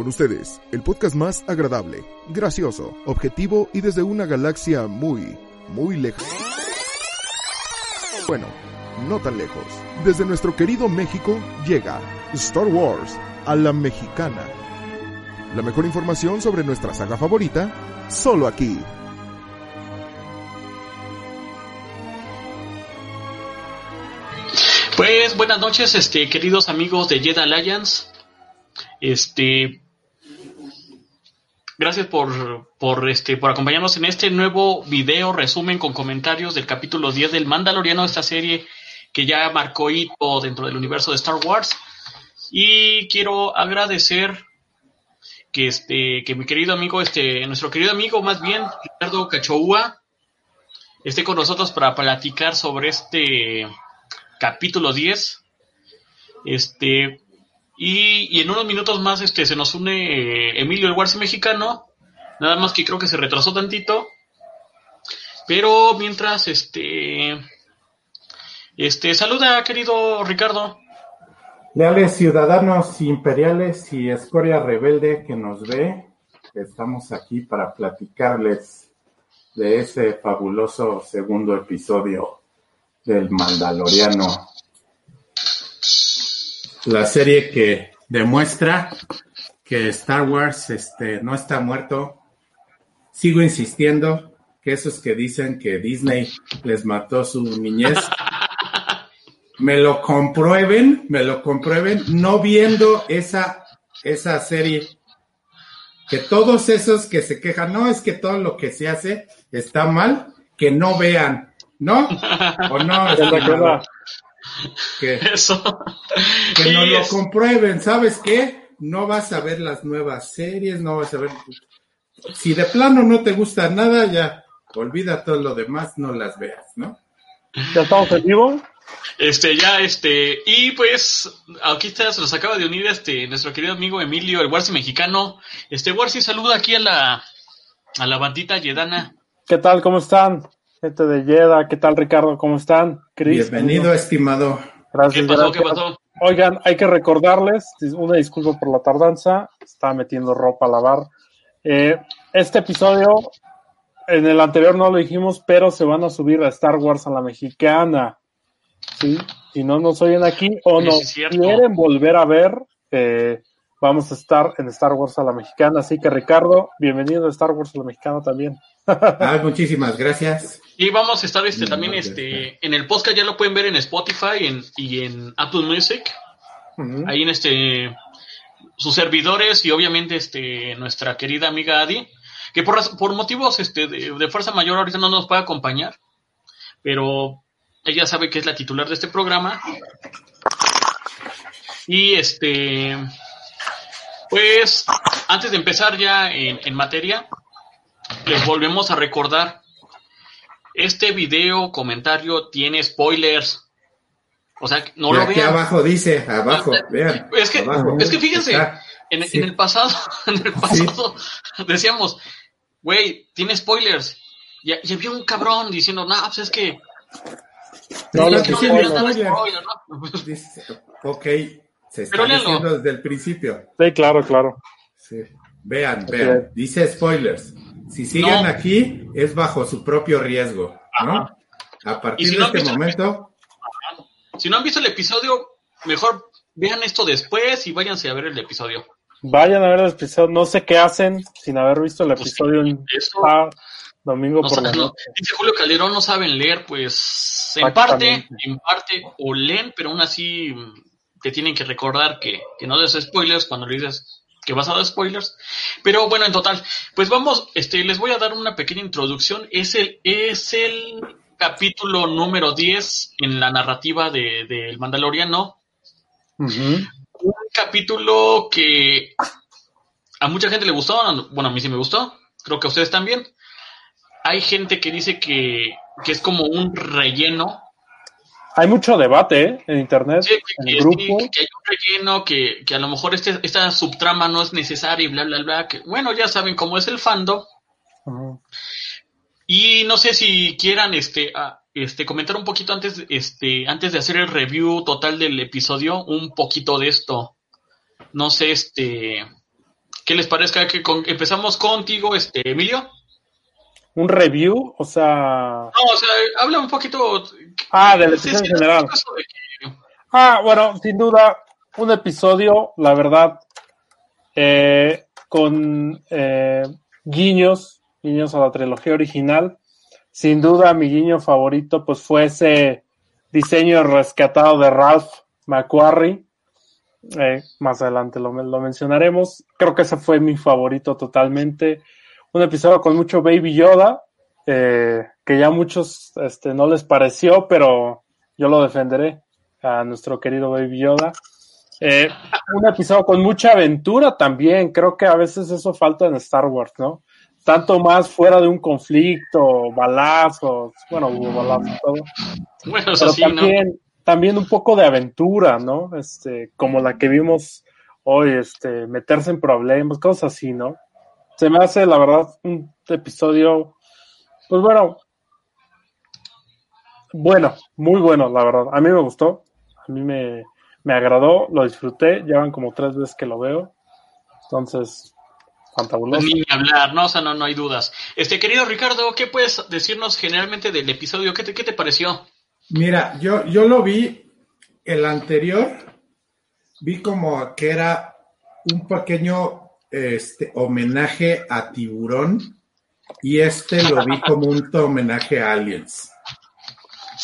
Con ustedes, el podcast más agradable, gracioso, objetivo y desde una galaxia muy, muy lejos. Bueno, no tan lejos. Desde nuestro querido México llega Star Wars a la mexicana. La mejor información sobre nuestra saga favorita, solo aquí. Pues buenas noches, este, queridos amigos de Jedi Alliance. Este, gracias por, por, este, por acompañarnos en este nuevo video resumen con comentarios del capítulo 10 del Mandaloriano, esta serie que ya marcó hito dentro del universo de Star Wars. Y quiero agradecer que este, que mi querido amigo, este, nuestro querido amigo más bien, Ricardo Cachoúa, esté con nosotros para platicar sobre este capítulo 10. Este, y, en unos minutos más este, se nos une eh, Emilio el Warsi mexicano, nada más que creo que se retrasó tantito. Pero mientras, este, este, saluda querido Ricardo. Leales ciudadanos imperiales y escoria rebelde que nos ve, estamos aquí para platicarles de ese fabuloso segundo episodio del Mandaloriano. La serie que demuestra que Star Wars este, no está muerto. Sigo insistiendo que esos que dicen que Disney les mató su niñez, me lo comprueben, me lo comprueben, no viendo esa, esa serie. Que todos esos que se quejan, no es que todo lo que se hace está mal, que no vean, ¿no? O no, que, Eso. que nos lo comprueben, ¿sabes qué? No vas a ver las nuevas series, no vas a ver. Si de plano no te gusta nada, ya olvida todo lo demás, no las veas, ¿no? ¿Ya estamos en vivo? Este, ya, este, y pues, aquí está, se nos acaba de unir este, nuestro querido amigo Emilio, el Warsi mexicano. Este, Warsi, saluda aquí a la, a la bandita yedana. ¿Qué tal? ¿Cómo están? Gente de Yeda, ¿qué tal Ricardo? ¿Cómo están? Chris, Bienvenido, estimado. Gracias, ¿Qué pasó? gracias. ¿Qué pasó? Oigan, hay que recordarles, una disculpa por la tardanza, estaba metiendo ropa a lavar. Eh, este episodio, en el anterior no lo dijimos, pero se van a subir a Star Wars a la mexicana. ¿sí? Si no nos oyen aquí o cierto. quieren volver a ver, eh, vamos a estar en Star Wars a la mexicana. Así que Ricardo, bienvenido a Star Wars a la mexicana también. Ah, muchísimas gracias. Y vamos a estar este, también este, en el podcast, ya lo pueden ver en Spotify en, y en Apple Music. Ahí en este, sus servidores y obviamente este, nuestra querida amiga Adi, que por, por motivos este, de, de fuerza mayor ahorita no nos puede acompañar, pero ella sabe que es la titular de este programa. Y este, pues, antes de empezar ya en, en materia, les volvemos a recordar, este video comentario tiene spoilers. O sea, no y lo aquí vean. abajo dice, abajo, vean. Es que- abajo. es que fíjense, Está. En, Sí. en el pasado, en el pasado, decíamos, güey, tiene spoilers. Y, y había un cabrón diciendo, no, pues es que. No, les que no spoilers. ¿no? Dice, ok, se está Pero diciendo desde el principio. Sí, claro, claro. Sí. Vean, vean, dice spoilers. Si siguen No. aquí, es bajo su propio riesgo, ¿no? A partir si de no este visto- momento, Si no han visto el episodio, mejor vean esto después y váyanse a ver el episodio. Vayan a ver el episodio. No sé qué hacen sin haber visto el Pues episodio en Eso, ah, domingo no por la noche. dice Julio Calderón, no saben leer, pues en parte, en parte, o leen, pero aún así mm, te tienen que recordar que, que no des spoilers cuando le dices que vas a dar spoilers. Pero bueno, en total, pues vamos, este, les voy a dar una pequeña introducción. Es el, es el capítulo número 10 en la narrativa de, del Mandaloriano. Un capítulo que a mucha gente le gustó, bueno, a mí sí me gustó, creo que a ustedes también. Hay gente que dice que, que es como un relleno, Hay mucho debate ¿eh? en internet, Sí, en que grupo. que- que hay un relleno, que, que a lo mejor este, esta subtrama no es necesaria y bla, bla, bla. Que, bueno, ya saben cómo es el fandom. Ujú. Y no sé si quieran este, este comentar un poquito antes, este, antes de hacer el review total del episodio, un poquito de esto. No sé, este, ¿Qué les parezca que con- empezamos contigo, este, Emilio? Un review, o sea. No, o sea, habla un poquito. Ah, sí, en general. de Ah, bueno, sin duda, un episodio, la verdad, eh, con eh, guiños, guiños a la trilogía original. Sin duda, mi guiño favorito, pues fue ese diseño rescatado de Ralph McQuarrie. Eh, más adelante lo, lo mencionaremos. Creo que ese fue mi favorito totalmente. Un episodio con mucho Baby Yoda, eh, que ya a muchos este, no les pareció, pero yo lo defenderé a nuestro querido Baby Yoda. Eh, un episodio con mucha aventura también. Creo que a veces eso falta en Star Wars, ¿no? Tanto más fuera de un conflicto, balazos, bueno, hubo balazos y todo. Bueno, eso Pero sí, ¿no? también, también un poco de aventura, ¿no? Este, como la que vimos hoy, este, meterse en problemas, cosas así, ¿no? Se me hace, la verdad, un episodio, pues bueno, bueno, muy bueno, la verdad. A mí me gustó, a mí me, me agradó, lo disfruté, ya van como tres veces que lo veo. Entonces, fantabuloso. Ni hablar, ¿no? O sea, no, no hay dudas. Este, querido Ricardo, ¿qué puedes decirnos generalmente del episodio? ¿Qué te, qué te pareció? Mira, yo, yo lo vi, el anterior, vi como que era un pequeño este, homenaje a Tiburón y este lo vi como un homenaje a Aliens.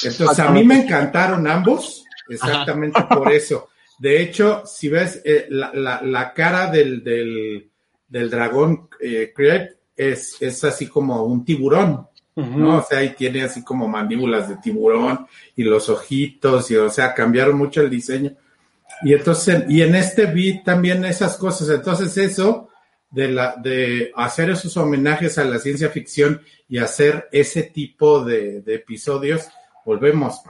Entonces, a mí me encantaron ambos, exactamente por eso. De hecho, si ves eh, la, la, la, cara del, del, del dragón eh, Creed es, es así como un tiburón. Uh -huh. ¿no? O sea, y tiene así como mandíbulas de tiburón y los ojitos, y o sea, cambiaron mucho el diseño. Y entonces, y en este vi también esas cosas. Entonces, eso de la, de hacer esos homenajes a la ciencia ficción y hacer ese tipo de, de episodios, volvemos.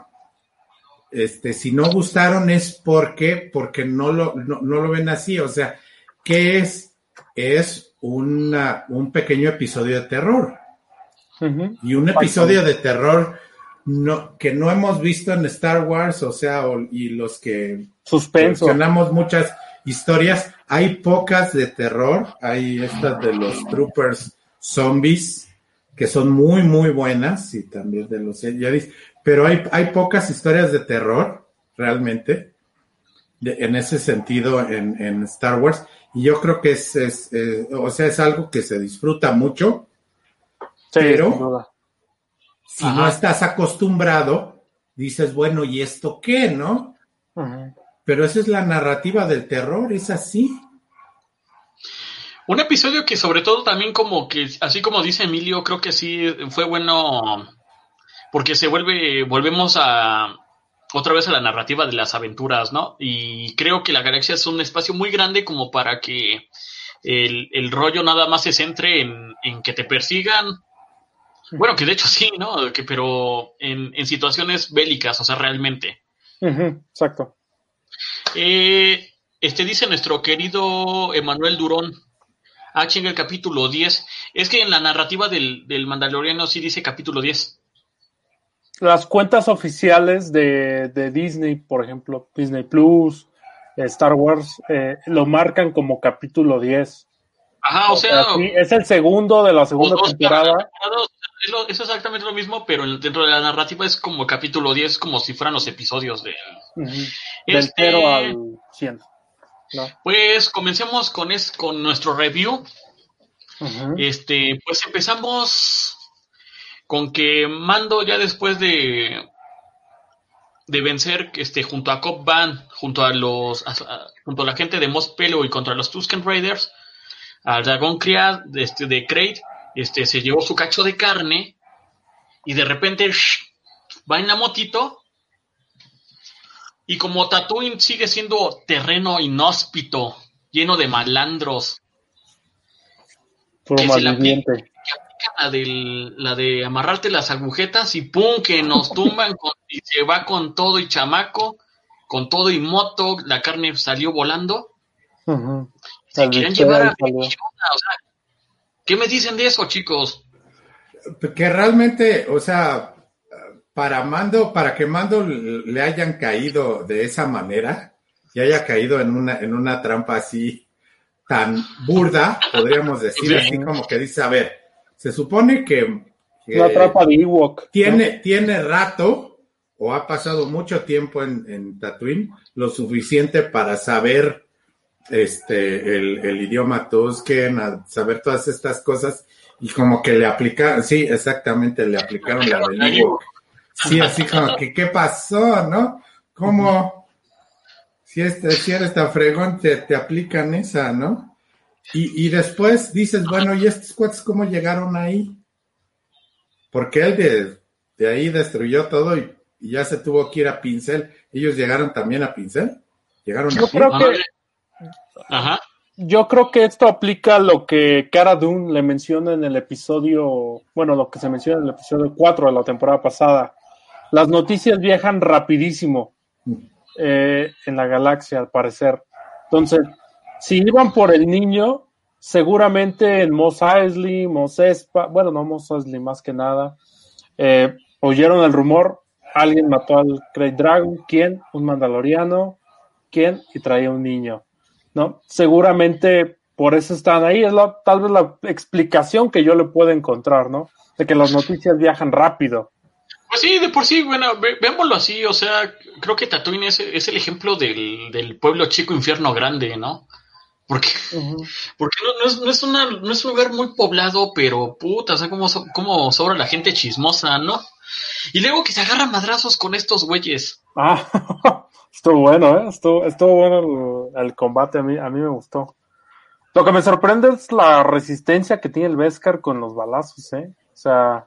Este, si no gustaron es porque, porque no lo, no, no lo ven así. O sea, ¿qué es? Es una, un pequeño episodio de terror. Uh -huh. Y un episodio de terror no, que no hemos visto en Star Wars, o sea, o, y los que Suspenso. mencionamos muchas historias, hay pocas de terror, hay estas de los Troopers Zombies, que son muy, muy buenas, y también de los Jedi, pero hay, hay pocas historias de terror, realmente, de, en ese sentido, en, en, Star Wars, y yo creo que es, es eh, o sea, es algo que se disfruta mucho, Sí, pero si Ajá. no estás acostumbrado, dices, bueno, ¿y esto qué, no? Ajá. Pero esa es la narrativa del terror, es así. Un episodio que sobre todo también como que, así como dice Emilio, creo que sí fue bueno porque se vuelve, volvemos a otra vez a la narrativa de las aventuras, ¿no? Y creo que la galaxia es un espacio muy grande como para que el, el rollo nada más se centre en, en que te persigan, bueno, que de hecho sí, ¿no? Que, pero en, en situaciones bélicas, o sea, realmente. Uh -huh, exacto. Eh, este dice nuestro querido Emanuel Durón, H en el capítulo 10. Es que en la narrativa del, del Mandaloriano sí dice capítulo 10. Las cuentas oficiales de, de Disney, por ejemplo, Disney Plus, Star Wars, eh, lo marcan como capítulo 10. Ajá, o sea, sí, es el segundo de la segunda temporada. Es, lo, es, exactamente lo mismo, pero dentro de la narrativa es como capítulo 10, como si fueran los episodios de. Uh -huh. Del este, 0 al 100. No. Pues comencemos con, es, con nuestro review. Uh -huh. Este, pues empezamos con que Mando ya después de de vencer este junto a Cobb Van, junto a los a, junto a la gente de Mos Pelo y contra los Tusken Raiders, al dragón criado de, este, de este, se llevó su cacho de carne y de repente shh, va en la motito y como Tatooine sigue siendo terreno inhóspito, lleno de malandros, Puro que se la, malviviente. aplica la, del, la de amarrarte las agujetas y pum, que nos tumban con, y se va con todo y chamaco, con todo y moto, la carne salió volando. Uh -huh. Se quieren llevar a o sea, ¿Qué me dicen de eso, chicos? Que realmente, o sea, para Mando, para que Mando le hayan caído de esa manera y haya caído en una, en una trampa así, tan burda, podríamos decir, así como que dice, a ver, se supone que, que Una trampa de Ewok. tiene, tiene rato o ha pasado mucho tiempo en, en Tatooine, lo suficiente para saber este el, el idioma Tusken, a saber todas estas cosas, y como que le aplicaron, sí, exactamente, le aplicaron la del. Sí, así como que, ¿qué pasó, no? ¿Cómo? Si, este, si eres tan fregón, te, te aplican esa, ¿no? Y, y después dices, bueno, ¿y estos cuates cómo llegaron ahí? Porque él de, de ahí destruyó todo y, y ya se tuvo que ir a Pincel. ¿Ellos llegaron también a Pincel? ¿Llegaron Yo aquí? creo Ah, que Ajá. Yo creo que esto aplica lo que Cara Dune le menciona en el episodio, bueno, lo que se menciona en el episodio 4 de la temporada pasada. Las noticias viajan rapidísimo eh, en la galaxia, al parecer. Entonces, si iban por el niño, seguramente en Mos Eisley, Mos Espa, bueno, no Mos Eisley más que nada, eh, oyeron el rumor, alguien mató al Great Dragon, ¿quién? Un mandaloriano, ¿quién? Y traía un niño. ¿No? Seguramente por eso están ahí, es la, tal vez la explicación que yo le puedo encontrar, ¿no? De que las noticias viajan rápido. Pues sí, de por sí, bueno, ve- veámoslo así, o sea, creo que Tatooine es, es el ejemplo del, del pueblo chico infierno grande, ¿no? Porque, porque no, no es, no, es una, no es un lugar muy poblado, pero puta, o sea, como, so- como sobra la gente chismosa, ¿no? Y luego que se agarran madrazos con estos güeyes. Ah, estuvo bueno, ¿eh? Estuvo, estuvo bueno el, el combate, a mí, a mí me gustó. Lo que me sorprende es la resistencia que tiene el Beskar con los balazos, ¿eh? O sea,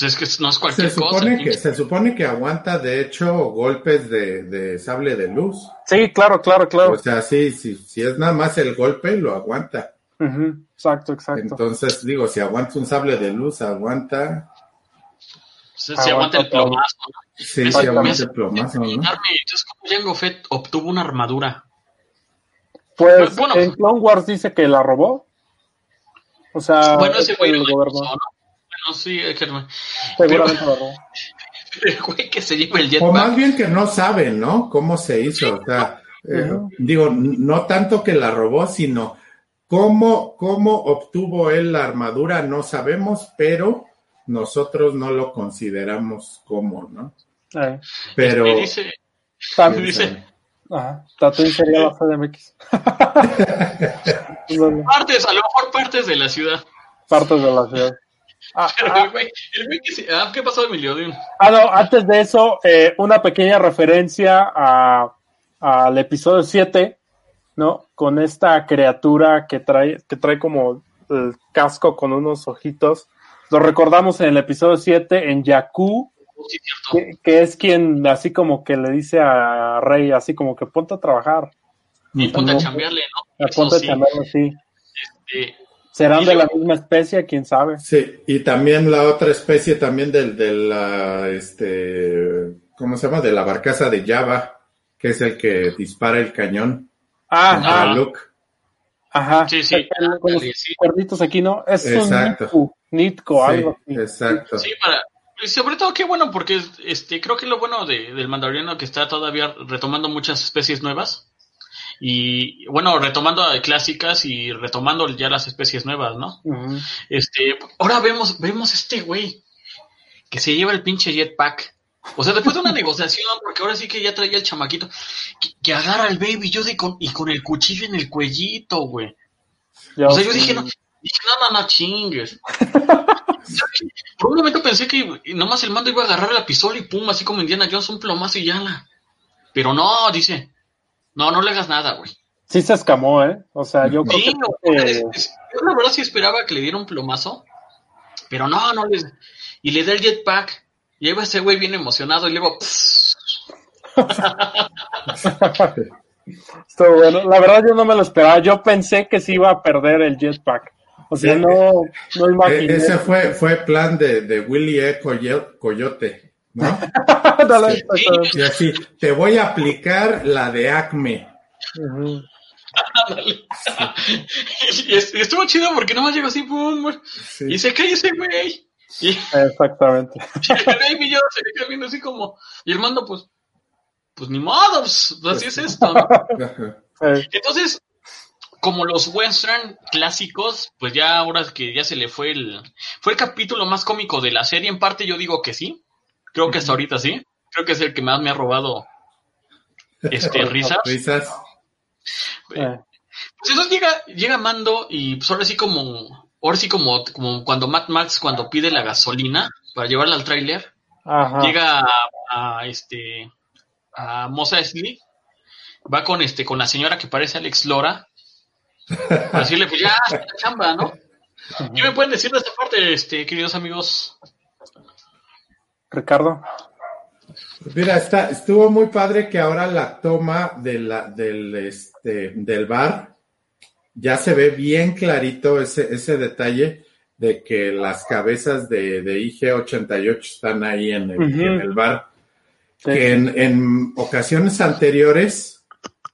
Pues es que no es Se cualquier cosa. supone, que, pinche- se supone que aguanta, de hecho, golpes de, de sable de luz. sí, claro, claro, claro. O sea, sí, sí, si es nada más el golpe, lo aguanta. Exacto, exacto. Entonces, digo, si aguanta un sable de luz, aguanta. Se, se aguanta el aguanta todo. plomazo, ¿no? Sí, Me me aguanta el plomazo, Entonces, ¿cómo Jango Fett obtuvo una armadura? Pues Bueno. en Clone Wars dice que la robó. O sea, bueno, ese güey el lo ¿no? Bueno, sí, es que no- seguramente la robó. el güey que se lleva el O jetpack. más bien que no saben, ¿no? Cómo se hizo. O sea, eh, digo, no tanto que la robó, sino cómo, cómo obtuvo él la armadura, no sabemos, pero nosotros no lo consideramos como, ¿no? Eh, Pero. Y dice, Tam- dice, Ajá, Tatooine sería la CDMX. Partes, a lo mejor partes de la ciudad. Partes de la ciudad. Ah, Pero ah, el güey, el güey que se... Ah, ¿qué pasó, Emilio? Ah, no, antes de eso, eh, una pequeña referencia a, al episodio 7, ¿no? Con esta criatura que trae, que trae como el casco con unos ojitos. Lo recordamos en el episodio 7 en Jakku, sí, que, que es quien así como que le dice a Rey, así como que ponte a trabajar. Y ponte a chambearle, ¿no? Eso Ponte a sí. chambearlo así. eh, ¿Serán Y de la luego- misma especie? ¿Quién sabe? Sí, y también la otra especie también del, de la, este, ¿cómo se llama? De la barcaza de Java, que es el que dispara el cañón Ah, Ajá. Luke. Ajá. Sí, sí. El- Con los ándale, sí. cuerditos aquí, ¿no? Es Exacto. un Nitko, algo Sí, así. exacto. Sí, para... y sobre todo, qué bueno, porque este, creo que lo bueno de, del mandaloriano que está todavía retomando muchas especies nuevas. Y bueno, retomando a clásicas y retomando ya las especies nuevas, ¿no? Este, ahora vemos, vemos este güey que se lleva el pinche jetpack. O sea, después de una negociación, porque ahora sí que ya traía el chamaquito, que, que agarra al baby Yoda y con, y con el cuchillo en el cuellito, güey. Ya O sea, yo dije, no, dije, no, no, no chingues. Por un momento pensé que nomás el mando iba a agarrar la pistola y pum, así como Indiana Jones, un plomazo y ya la. Pero no, dice, no, no le hagas nada, güey. Sí se escamó, ¿eh? O sea, yo creo Sí, que... no, es- es- yo la verdad sí esperaba que le diera un plomazo, pero no, no les. Y le da el jetpack, y ahí va ese güey bien emocionado y luego. Estuvo bueno. La verdad yo no me lo esperaba. Yo pensé que se iba a perder el jetpack. O sea, Sí. no, no E- imaginé. ese fue, fue plan de, de Willy E. Coyo- Coyote, ¿no? Dale, Sí. exactamente. Y así, te voy a aplicar la de Acme. Y, es- y estuvo chido porque nomás llegó así, pum, güey, Sí. y se cae ese güey. Y, Exactamente. Y el se queda viendo así como. Y el mando, pues. Pues ni modo, pues, así es esto, Entonces, como los western clásicos, pues ya ahora que ya se le fue el fue el capítulo más cómico de la serie, en parte yo digo que sí. Creo que hasta ahorita sí. Creo que es el que más me ha robado este risas. Risas. Eh, Pues eso llega llega Mando y pues ahora sí como ahora sí como como cuando Matt Max cuando pide la gasolina para llevarla al tráiler, llega a, a, este a Mos Eisley, va con este con la señora que parece Alex Lora para decirle pues ya haz la chamba no ¿qué me pueden decir de esta parte este queridos amigos Ricardo. Mira, está, estuvo muy padre que ahora la toma de la, del, este, del bar ya se ve bien clarito ese, ese detalle de que las cabezas de, de IG-88 están ahí en el, en el bar. Sí. Que en, en ocasiones anteriores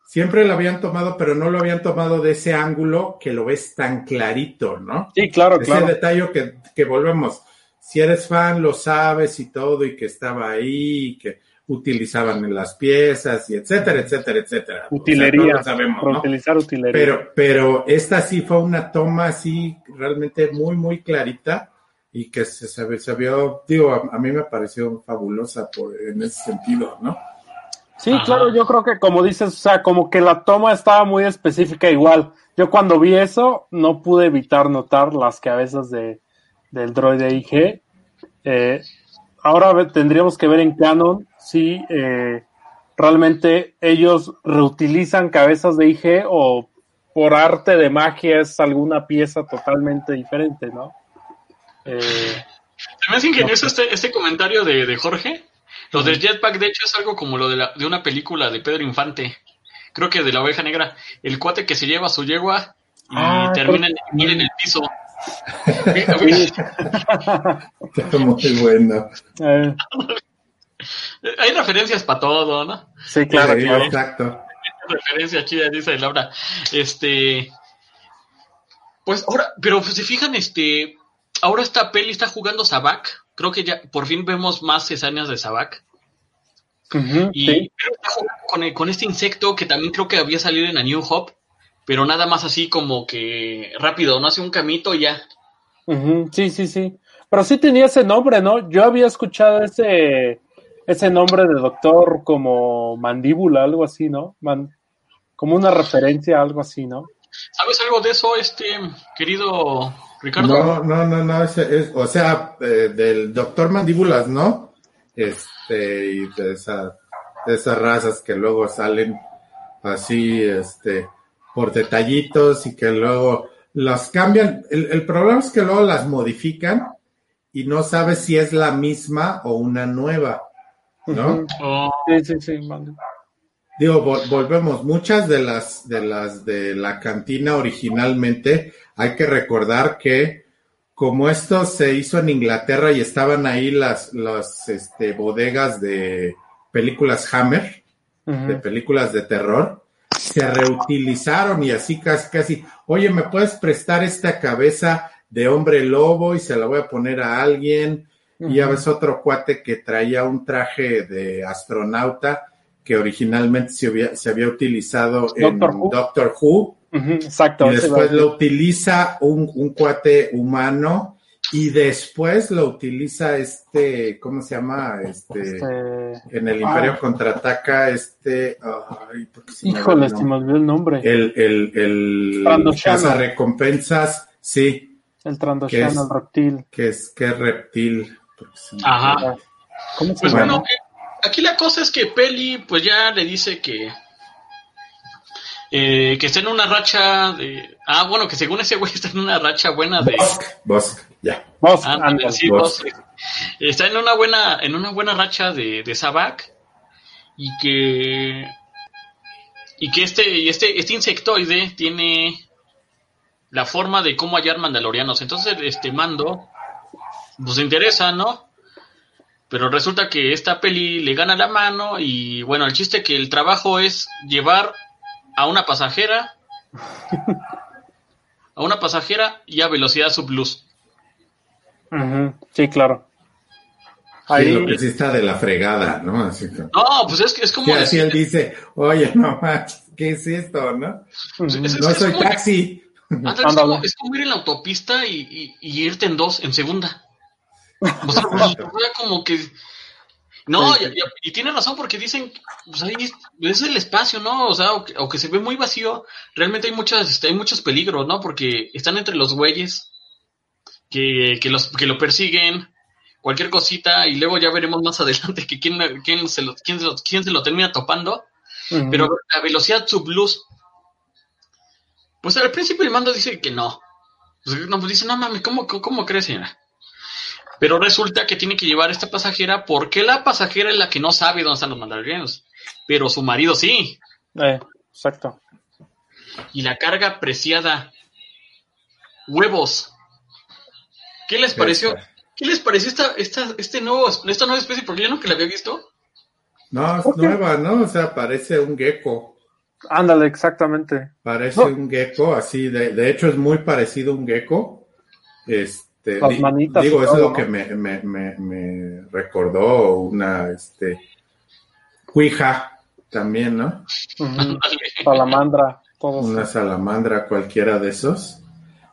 siempre lo habían tomado, pero no lo habían tomado de ese ángulo que lo ves tan clarito, ¿no? Sí, claro, Ese claro. detalle que, que volvemos. Si eres fan, lo sabes y todo, y que estaba ahí, y que utilizaban en las piezas, y etcétera, etcétera, etcétera. O sea, Utilería. sabemos, ¿no? utilizar utilería. Pero, pero esta sí fue una toma así realmente muy, muy clarita y que se, se, se vio, digo, a, a mí me pareció fabulosa por, en ese sentido, ¿no? Sí, Ajá. claro, yo creo que como dices, o sea, como que la toma estaba muy específica igual. Yo cuando vi eso no pude evitar notar las cabezas de, del droide IG. Eh, ahora tendríamos que ver en canon si eh, realmente ellos reutilizan cabezas de IG o por arte de magia es alguna pieza totalmente diferente, ¿no? Eh, me hace ingenioso este, este comentario de, de Jorge. Lo del jetpack, de hecho, es algo como lo de, la, de una película de Pedro Infante. Creo que de la oveja negra. El cuate que se lleva su yegua y Ah, termina en, en el piso. Muy bueno. eh, Hay referencias para todo, ¿no? sí, claro, Sí, claro. Exacto. Referencia chida, dice Laura. Este. Pues ahora, pero pues, se fijan, este. Ahora esta peli está jugando Sabak. Creo que ya por fin vemos más escenas de Sabak. Y sí. pero está jugando con, el- con este insecto que también creo que había salido en A New Hope, pero nada más así como que rápido, no hace un camito y ya. Sí, sí, sí. Pero sí tenía ese nombre, ¿no? Yo había escuchado ese, ese nombre de doctor como mandíbula, algo así, ¿no? Man- como una referencia, algo así, ¿no? ¿Sabes algo de eso, este querido Ricardo? No, no, no, no, es, es- o sea, eh, del doctor Mandíbulas, ¿no? Este, y de, esa, de esas razas que luego salen así, este, por detallitos y que luego las cambian. El, el problema es que luego las modifican y no sabes si es la misma o una nueva, ¿no? Oh, Sí, sí, sí. Digo, vol- volvemos, muchas de las de las de la cantina originalmente, hay que recordar que como esto se hizo en Inglaterra y estaban ahí las, las este, bodegas de películas Hammer, de películas de terror, se reutilizaron y así casi, casi, oye, ¿me puedes prestar esta cabeza de hombre lobo y se la voy a poner a alguien? Y ya ves otro cuate que traía un traje de astronauta que originalmente se había, se había utilizado en Doctor Who. Doctor Who Ujú, Exacto. y después lo utiliza un, un cuate humano y después lo utiliza este, ¿cómo se llama? Este, este, en el Imperio contraataca este, ay, ¿por qué se Híjole, el se nombre? me olvidó el nombre. el, el, el Trandoshano. recompensas, sí, El ¿Qué Trandoshan, es? el reptil. que es que es reptil. porque se me- Ajá. ¿Cómo se Pues llama? bueno, eh, aquí la cosa es que Peli pues ya le dice que eh, que está en una racha de ah bueno que según ese güey está en una racha buena de Bosk, Bosk, ya. Vos, Ah, ándale. sí, está en una buena en una buena racha de, de Sabak y que y que este y este este insectoide tiene la forma de cómo hallar mandalorianos entonces este mando pues interesa no pero resulta que esta peli le gana la mano y bueno el chiste que el trabajo es llevar a una pasajera a una pasajera y a velocidad subluz Ujú, Sí, claro. Sí, lo que sí está de la fregada, ¿no? Así que, No, pues es que es como sí, así él dice, oye, no manches, ¿qué es esto, no? es- es- No es soy como- taxi. Ándale, es, como, es como ir en la autopista y, y- y irte en dos, en segunda. O sea, pues, como que. No, y, y- y tiene razón porque dicen, pues ahí es, el espacio, ¿no? O sea, o que, o que se ve muy vacío, realmente hay muchas, este, hay muchos peligros, ¿no? Porque están entre los güeyes que, que los que lo persiguen, cualquier cosita, y luego ya veremos más adelante que quién, quién se lo, quién se lo, quién se lo termina topando. Pero la velocidad subluz, pues al principio el mando dice que no. Pues, no, pues dice, no mames, ¿cómo, cómo, cómo crees, señora? Pero resulta que tiene que llevar a esta pasajera porque la pasajera es la que no sabe dónde están los mandalorianos. Pero su marido sí. Eh, exacto. Y la carga preciada. Huevos. ¿Qué les pareció? ¿Qué les pareció esta, esta, este nuevo, esta nueva especie? Porque yo nunca la había visto. No, es nueva, ¿no? O sea, parece un gecko. Ándale, exactamente. Parece No. un gecko, así, de, de hecho es muy parecido a un gecko. Este, Las manitas digo, eso es lo que me, me, me, me recordó una, este, cuija también, ¿no? Salamandra, todos. Una salamandra, cualquiera de esos.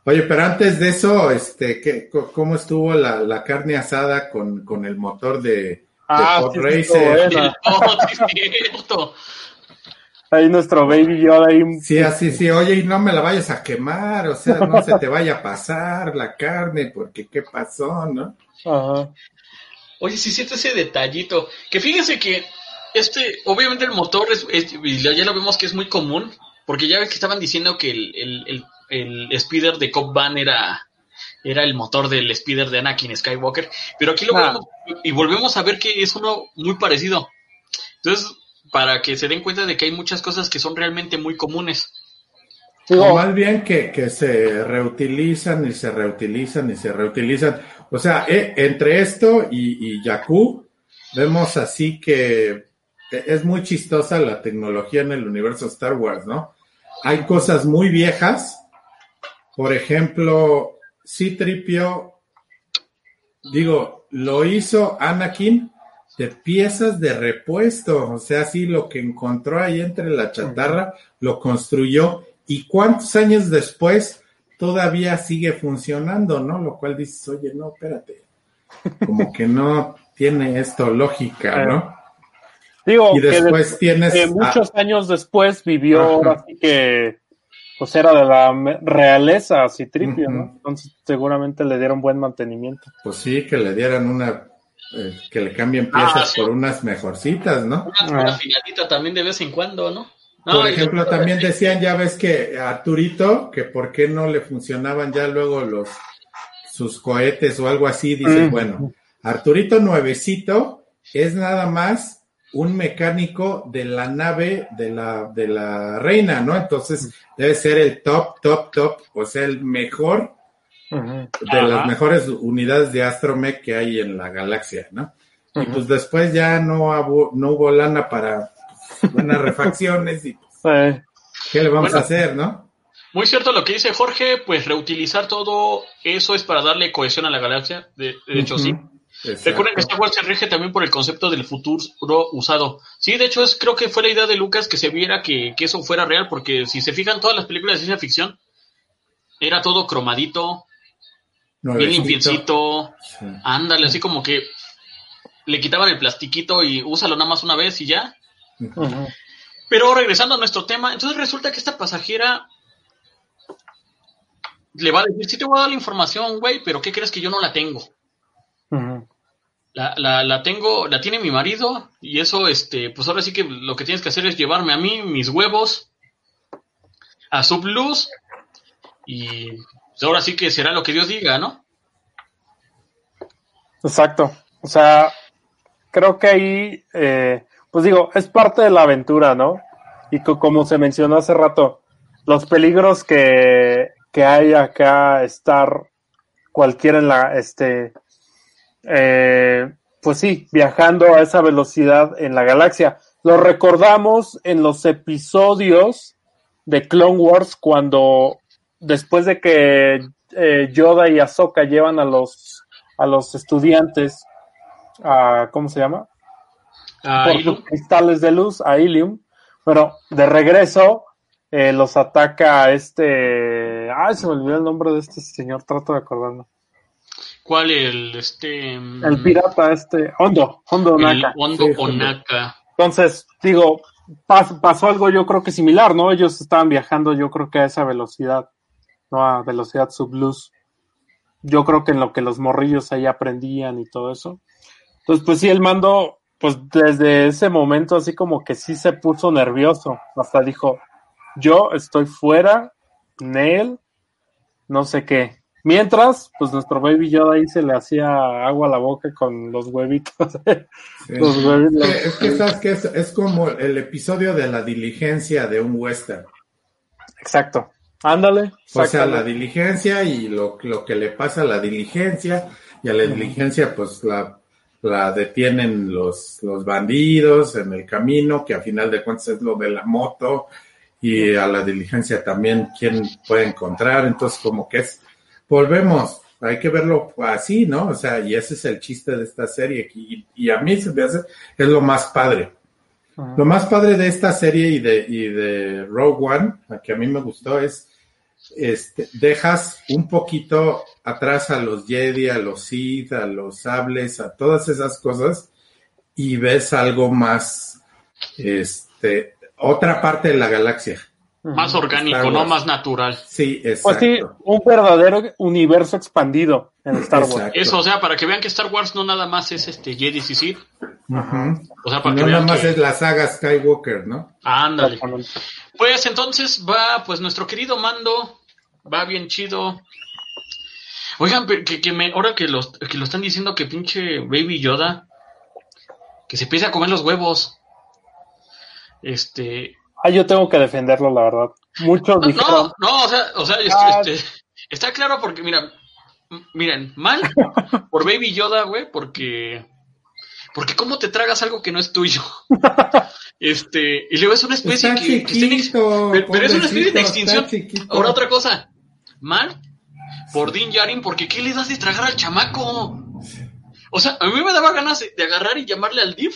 Oye, pero antes de eso, este, ¿qué, co- ¿cómo estuvo la, la carne asada con, con el motor de, de Ah, Pod sí, sí, Racer? Oh. Ahí nuestro baby Yoda ahí. Sí, así, sí, oye, y no me la vayas a quemar, o sea, no se te vaya a pasar la carne, porque qué pasó, ¿no? Ajá. Oye, sí siento ese detallito. Que fíjense que este, obviamente el motor es, es- y ya lo vemos que es muy común, porque ya ves que estaban diciendo que el, el, el, el speeder de Cobb Van era, era el motor del speeder de Anakin Skywalker, pero aquí lo Ah. vemos y volvemos a ver que es uno muy parecido. Entonces, para que se den cuenta de que hay muchas cosas que son realmente muy comunes. O más bien que, que se reutilizan y se reutilizan y se reutilizan. O sea, eh, entre esto y, y Jakku, vemos así que es muy chistosa la tecnología en el universo Star Wars, ¿no? Hay cosas muy viejas. Por ejemplo, C-Tripio, digo, lo hizo Anakin de piezas de repuesto. O sea, sí, lo que encontró ahí entre la chatarra, lo construyó. ¿Y cuántos años después todavía sigue funcionando, no? Lo cual dices, oye, no, espérate. Como que no tiene esto lógica, ¿no? digo Y que de- después tienes... que ah, muchos años después vivió Ajá. ahora sí que pues era de la realeza Citripio, ¿no? Entonces seguramente le dieron buen mantenimiento. pues sí, que le dieran una... eh, que le cambien piezas Ah, sí. por unas mejorcitas, ¿no? Una, una Ah. también de vez en cuando, ¿no? No, Por ejemplo, también decían, ya ves que a Arturito, que por qué no le funcionaban ya luego los sus cohetes o algo así, dicen, Mm. bueno, Arturito nuevecito es nada más un mecánico de la nave de la, de la reina, ¿no? Entonces debe ser el top, top, top, o sea, el mejor de Ajá. las mejores unidades de astromech que hay en la galaxia, ¿no? Y pues después ya no, hubo- no hubo lana para pues, buenas refacciones y pues, Eh, ¿qué le vamos Bueno. a hacer, no? Muy cierto lo que dice Jorge, pues reutilizar todo eso es para darle cohesión a la galaxia. De, de hecho, sí. Exacto. Recuerden que Star Wars se rige también por el concepto del futuro usado. Sí, de hecho, es, creo que fue la idea de Lucas que se viera que, que eso fuera real, porque si se fijan todas las películas de ciencia ficción, era todo cromadito, bien limpiecito, Sí. ándale, así como que le quitaban el plastiquito y úsalo nada más una vez y ya. Pero regresando a nuestro tema, entonces resulta que esta pasajera le va a decir, sí te voy a dar la información, güey, pero ¿qué crees que yo no la tengo? Ujú. La, la, la tengo, la tiene mi marido y eso, este, pues ahora sí que lo que tienes que hacer es llevarme a mí, mis huevos, a Subluz y pues ahora sí que será lo que Dios diga, ¿no? Exacto. O sea, creo que ahí, eh, pues digo, es parte de la aventura, ¿no? Y co- como se mencionó hace rato, los peligros que, que hay acá, estar cualquiera en la, este, eh, pues sí, viajando a esa velocidad en la galaxia. Lo recordamos en los episodios de Clone Wars cuando después de que eh, Yoda y Ahsoka llevan a los a los estudiantes a ¿cómo se llama? A por sus cristales de luz a Ilium. Pero de regreso eh, los ataca este. Ay, se me olvidó el nombre de este señor, trato de acordarme. ¿Cuál el este mm, El pirata este, Hondo, Hondo Naka. Hondo Sí, Onaka? Entonces, digo, pas- pasó algo yo creo que similar, ¿no? Ellos estaban viajando yo creo que a esa velocidad, ¿no? A velocidad subluz. Yo creo que en lo que los morrillos ahí aprendían y todo eso. Entonces, pues sí, el mando, pues desde ese momento así como que sí se puso nervioso. Hasta dijo, yo estoy fuera, Nel, no sé qué. Mientras, pues nuestro baby Yoda ahí se le hacía agua a la boca con los huevitos. Sí. los huevitos. Es que sabes que es, es como el episodio de la diligencia de un western. Exacto. Ándale. O sea, la diligencia y lo, lo que le pasa a la diligencia, y a la diligencia, pues la, la detienen los, los bandidos en el camino, que a final de cuentas es lo de la moto, y a la diligencia también quién puede encontrar. Entonces, como que es, volvemos, hay que verlo así, ¿no? O sea, y ese es el chiste de esta serie, y, y a mí se me hace, es lo más padre. Ajá. Lo más padre de esta serie y de, y de Rogue One, la que a mí me gustó, es este, dejas un poquito atrás a los Jedi, a los Sith, a los sables, a todas esas cosas y ves algo más, este, otra parte de la galaxia. Más orgánico, no más natural. Sí, Pues exacto. sí, un verdadero universo expandido en Star Wars. Exacto. Eso, o sea, para que vean que Star Wars no nada más es este Jedi y Sith. Ujú. O sea, para que no nada vean más que... es la saga Skywalker, ¿no? Ándale. Pues entonces va, pues nuestro querido Mando, va bien chido. Oigan, que, que me, ahora que, los, que lo están diciendo que pinche Baby Yoda, que se empiece a comer los huevos. Este, Ah, yo tengo que defenderlo, la verdad. Muchos no, dijeron, no, no, o sea, o sea, este, Ah. este, está claro porque, mira, miren, mal por Baby Yoda, güey, porque, porque cómo te tragas algo que no es tuyo. Este, y luego es una especie Está que, que ex- pero, pero es una especie de extinción. Ahora otra cosa, mal por Din Yarin, porque ¿qué le das de tragar al chamaco? O sea, a mí me daba ganas de, de agarrar y llamarle al div,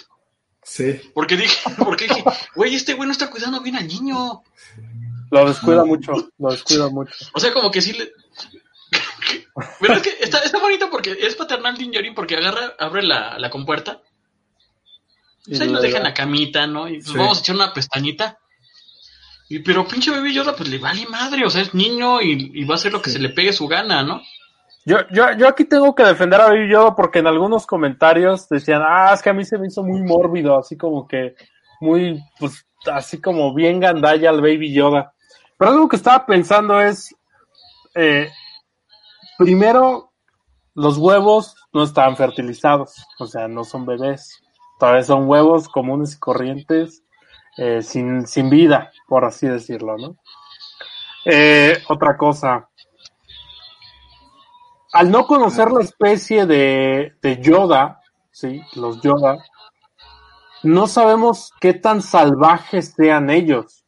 Sí. porque dije, porque dije, güey, este güey no está cuidando bien al niño. lo descuida mucho, lo descuida mucho. O sea, como que sí le. Pero es que está, está bonito porque es paternal Din Djarin porque agarra, abre la, la compuerta. Pues ahí Y lo le deja en la camita, ¿no? Y pues Sí. vamos a echar una pestañita. Y pero pinche bebé Yoda, pues le vale madre, o sea, es niño y, y va a hacer lo que se le pegue su gana, ¿no? Yo, yo, yo aquí tengo que defender a Baby Yoda porque en algunos comentarios decían, ah, es que a mí se me hizo muy mórbido, así como que muy, pues, así como bien gandalla al Baby Yoda. Pero algo que estaba pensando es, eh, primero, los huevos no estaban fertilizados, o sea, no son bebés, todavía son huevos comunes y corrientes, eh, sin, sin vida, por así decirlo, ¿no? Eh, otra cosa, al no conocer la especie de, de Yoda, sí, los Yoda, no sabemos qué tan salvajes sean ellos.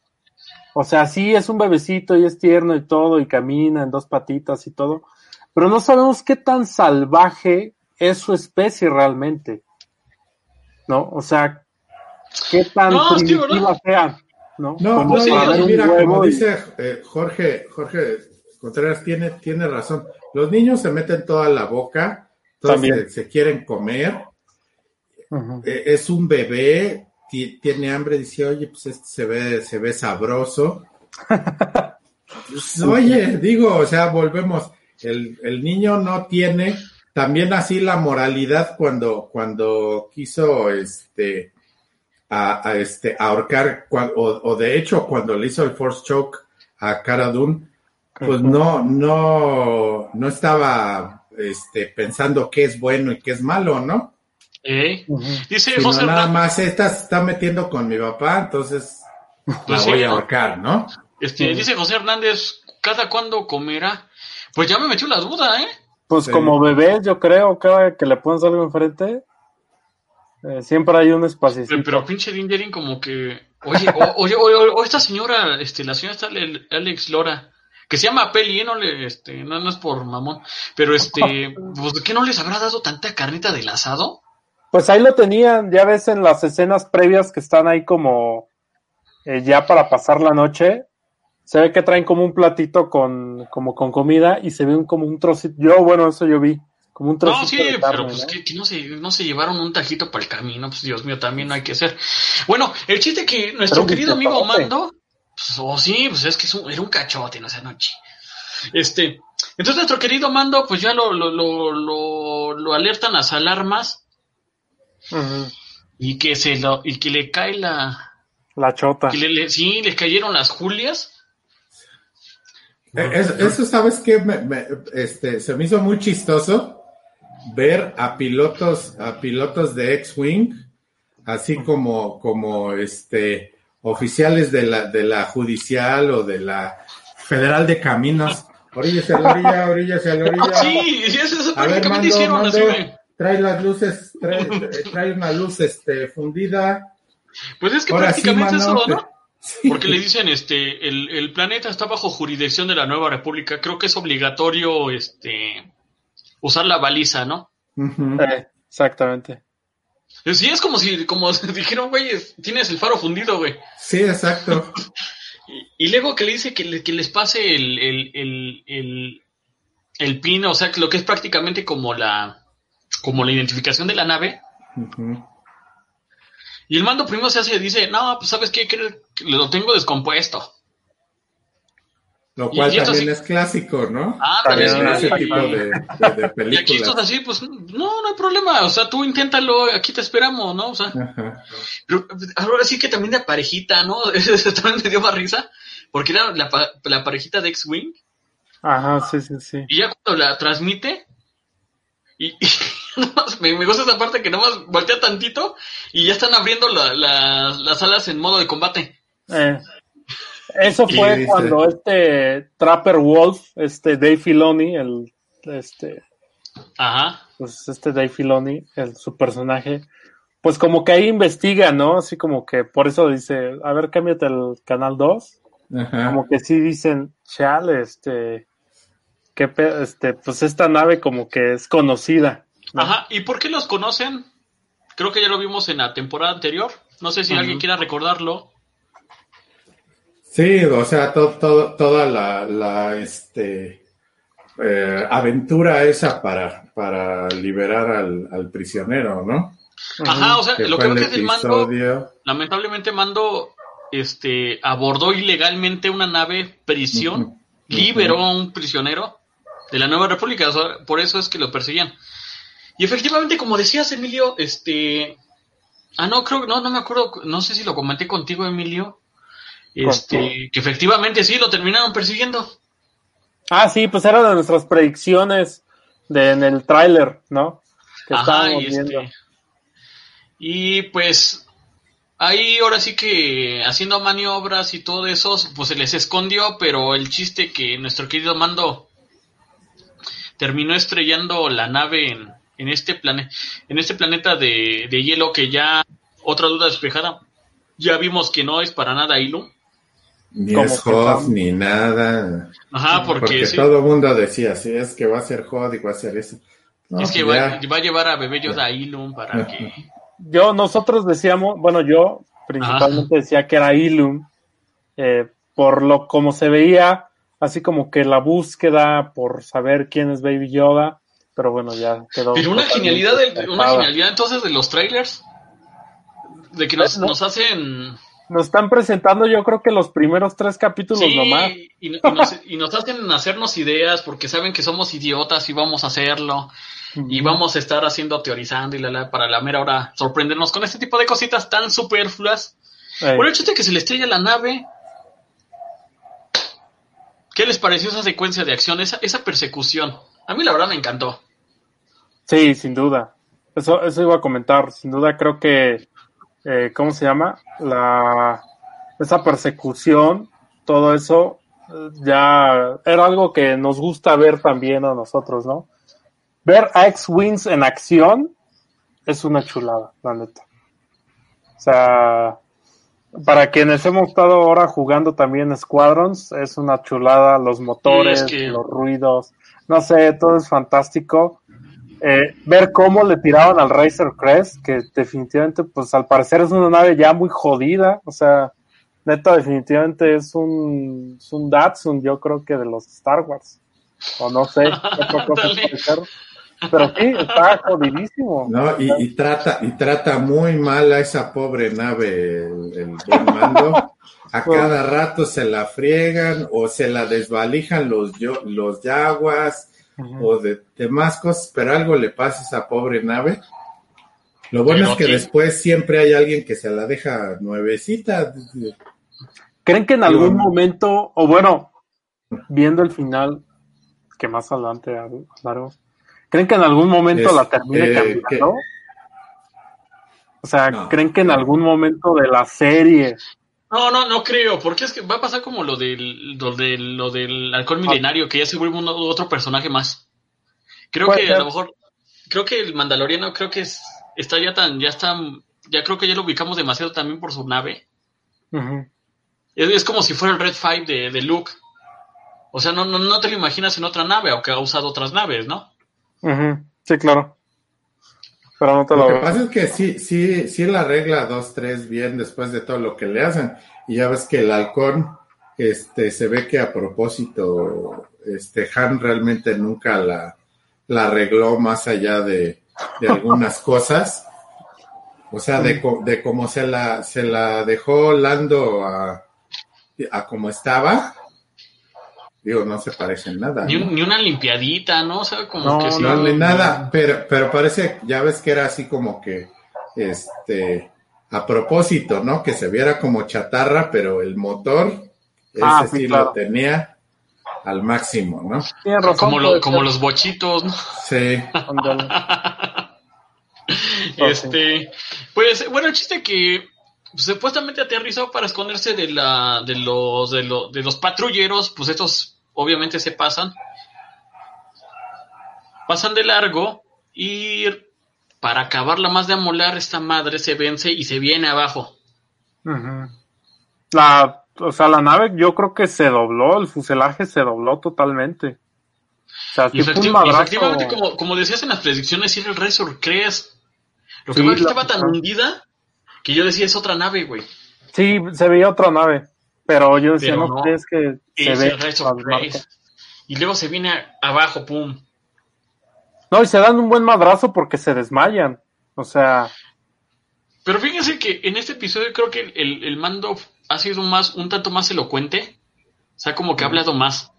O sea, sí es un bebecito y es tierno y todo y camina en dos patitas y todo, pero no sabemos qué tan salvaje es su especie realmente. ¿No? O sea, qué tan No, primitiva sean. ¿No? No, no, no, mira, como y- dice eh, Jorge, Jorge Contreras tiene, tiene razón. Los niños se meten toda la boca, se, se quieren comer. Eh, es un bebé, ti- tiene hambre, dice, oye, pues este se ve, se ve sabroso. Pues, oye, digo, o sea, volvemos. El, el niño no tiene también así la moralidad cuando, cuando quiso este a, a, este ahorcar cua- o, o de hecho cuando le hizo el force choke a Cara Dune, pues no, no, no estaba este pensando qué es bueno y qué es malo, ¿no? ¿Eh? Dice Sino José nada más esta se está metiendo con mi papá, entonces la Pues sí, voy a ahorcar, ¿no? este, dice José Hernández, ¿cada cuándo comerá? Pues ya me metió la duda, ¿eh? Pues Sí. como bebés, yo creo, cada que le pones algo enfrente, eh, siempre hay un espacio. Pero, pero pinche Dingerin como que, oye, o, oye, oye, o esta señora, este, la señora está Ale- Alex Lora, que se llama Peli, ¿eh? no le, este, no, no es por mamón, pero este, pues ¿qué no les habrá dado tanta carnita del asado? Pues ahí lo tenían, ya ves en las escenas previas que están ahí como eh, ya para pasar la noche. Se ve que traen como un platito con, como con comida y se ve un, como un trocito. Yo, bueno, eso yo vi. Como un trocito No, sí, de carne, pero pues que, que no, se, no se llevaron un tajito para el camino, pues Dios mío, también no hay que ser. Bueno, el chiste que nuestro Pero querido amigo. Mando, pues, oh sí, pues es que es un- era un cachote en esa noche. Este, entonces nuestro querido Mando, pues ya lo, lo, lo, lo, lo alertan las alarmas y que se lo, y que le cae la, La chota. que le, le- sí, le cayeron las Julias. Eh, es- eso, ¿sabes qué? Me- me- este, se me hizo muy chistoso ver a pilotos, a pilotos de X-Wing, así como, como este, oficiales de la, de la judicial o de la federal de caminos. Oríllese a la orilla, oríllese a la orilla. Sí, sí, eso, eso A ver, prácticamente mando, hicieron así, mando, güey. trae las luces, trae, trae una luz este, fundida. Pues es que Ahora sí, prácticamente mano, eso, ¿no? Sí. Porque le dicen, este, el, el planeta está bajo jurisdicción de la nueva república. Creo que es obligatorio, este, usar la baliza, ¿no? Eh, exactamente. Sí, es como si, como dijeron, güey, es- tienes el faro fundido, güey. Sí, exacto. Y, y luego que le dice que, le- que les pase el, el, el, el, el pin, o sea, que lo que es prácticamente como la, como la identificación de la nave. Y el mando primero se hace, dice, no, pues sabes qué, que lo tengo descompuesto. Lo cual y también sí- es clásico, ¿no? Ah, También también, En sí, ese tipo de, de- de Y aquí estás películas. así, pues no, no hay problema. O sea, tú inténtalo, aquí te esperamos, ¿no? O sea, Ajá. pero ahora sí que también de parejita, ¿no? También me dio más risa, porque era la, la parejita de X-Wing, Ajá, sí, sí, sí. y ya cuando la transmite, y, y nomás me, me gusta esa parte que nomás voltea tantito y ya están abriendo la- la- las alas en modo de combate. Eh, eso fue dice- cuando este Trapper Wolf, este Dave Filoni, el este Ajá. pues este Dave Filoni, el, su personaje, pues como que ahí investiga, ¿no? Así como que por eso dice, a ver, cámbiate el canal 2. Ajá. Como que sí dicen, chale, este, qué pe- este, pues esta nave como que es conocida. ¿no? Ajá. ¿Y por qué los conocen? Creo que ya lo vimos en la temporada anterior. No sé si alguien quiera recordarlo. Sí, o sea, to- to- toda la, la este, eh, aventura esa para, para liberar al, al prisionero, ¿no? Ajá, o sea, Que lo que es el mando, lamentablemente Mando este abordó ilegalmente una nave prisión, liberó a un prisionero de la Nueva República, o sea, por eso es que lo perseguían. Y efectivamente, como decías, Emilio, este ah no, creo no no me acuerdo, no sé si lo comenté contigo, Emilio. Este, que efectivamente sí lo terminaron persiguiendo. Ah, sí, pues era de nuestras predicciones de, en el tráiler, ¿no? Que Ajá, estábamos y viendo. este y pues ahí ahora sí que haciendo maniobras y todo eso, pues se les escondió, pero el chiste que nuestro querido Mando terminó estrellando la nave en, en este plane, en este planeta de, de hielo que ya otra duda despejada. Ya vimos que no es para nada Ilum. Ni Como es tam- ni nada. Ajá, porque, Porque sí, todo el mundo decía, sí, es que va a ser Hot y va a ser eso. No, es que va, a llevar a Bebé Yoda a Ilum para que... Yo, nosotros decíamos, bueno, yo principalmente decía que era Ilum, eh, por lo como se veía, así como que la búsqueda por saber quién es Baby Yoda, pero bueno, ya quedó. Pero una genialidad, de, una genialidad entonces de los trailers. De que nos, No. nos hacen. Nos están presentando, yo creo que los primeros tres capítulos Sí, nomás. y, y nos, y nos hacen hacernos ideas porque saben que somos idiotas y vamos a hacerlo. Y vamos a estar haciendo teorizando y la, la, para la mera hora sorprendernos con este tipo de cositas tan superfluas. Eh, Por el hecho de que se le estrella la nave. ¿Qué les pareció esa secuencia de acción, esa, esa persecución? A mí la verdad me encantó. Sí, sin duda. Eso, eso iba a comentar. Sin duda creo que, eh, ¿cómo se llama? La, esa persecución, todo eso, ya era algo que nos gusta ver también a nosotros, ¿no? Ver a X-Wings en acción es una chulada, la neta. O sea, para quienes hemos estado ahora jugando también Squadrons, es una chulada, los motores, Sí, es que- los ruidos, no sé, todo es fantástico. Eh, ver cómo le tiraban al Racer Crest, que definitivamente, pues al parecer es una nave ya muy jodida, o sea, neta, definitivamente es un, es un Datsun, yo creo que de los Star Wars, o no sé, otra cosa. Pero sí, está jodidísimo. No, y, y trata, y trata muy mal a esa pobre nave, el, el buen mando. A cada rato se la friegan o se la desvalijan los, yo- los yaguas O de demás cosas, pero algo le pasa a esa pobre nave. Lo bueno Pero es que después siempre hay alguien que se la deja nuevecita. ¿Creen que en algún momento, o bueno, viendo el final, que más adelante hablaremos, ¿creen que en algún momento Es- la termine eh, cambiando? O sea, No. ¿creen que en algún momento de la serie No, no, no creo, porque es que va a pasar como lo del, lo del, lo del alcohol milenario, que ya se vuelve uno- otro personaje más. Creo que ser. a lo mejor, creo que el mandaloriano creo que es, está ya tan, ya está, ya creo que ya lo ubicamos demasiado también por su nave. Es, es como si fuera el Red Five de, de Luke. O sea, no, no, no te lo imaginas en otra nave, aunque ha usado otras naves, ¿no? Sí, claro. Pero no te Lo lo que veo. pasa es que sí, sí, sí la arregla dos, tres bien después de todo lo que le hacen. Y ya ves que el halcón, este, se ve que a propósito, este, Han realmente nunca la, la arregló más allá de, de algunas cosas. O sea, de, co- de cómo se la, se la dejó Lando a, a como estaba. Digo, no se parece en nada. Ni, ¿no? un- ni una limpiadita, ¿no? O sea, como No, que sí. No, ni nada, pero, pero parece, ya ves que era así como que, este, a propósito, ¿no? Que se viera como chatarra, pero el motor, ese Ah, sí, sí, lo tenía al máximo, ¿no? Razón. Como, lo- como los bochitos, ¿no? Sí. Este, pues, bueno, el chiste que supuestamente aterrizó para esconderse de la, de los, de los, de los patrulleros, pues estos obviamente se pasan, pasan de largo y para acabarla más de amolar, esta madre se vence y se viene abajo. La, o sea, la nave yo creo que se dobló, el fuselaje se dobló totalmente. O sea, Y un efectivamente, como, como decías en las predicciones, era el Razor Crest. Lo que Sí, que la- estaba tan hundida que yo decía, es otra nave, güey. Sí, se veía otra nave, pero yo decía, Pero no, crees que se ve. Y luego se viene a- abajo, pum. No, y se dan un buen madrazo porque se desmayan. O sea, Pero fíjense que en este episodio creo que el, el mando ha sido más, un tanto más elocuente. O sea, como que ha hablado más.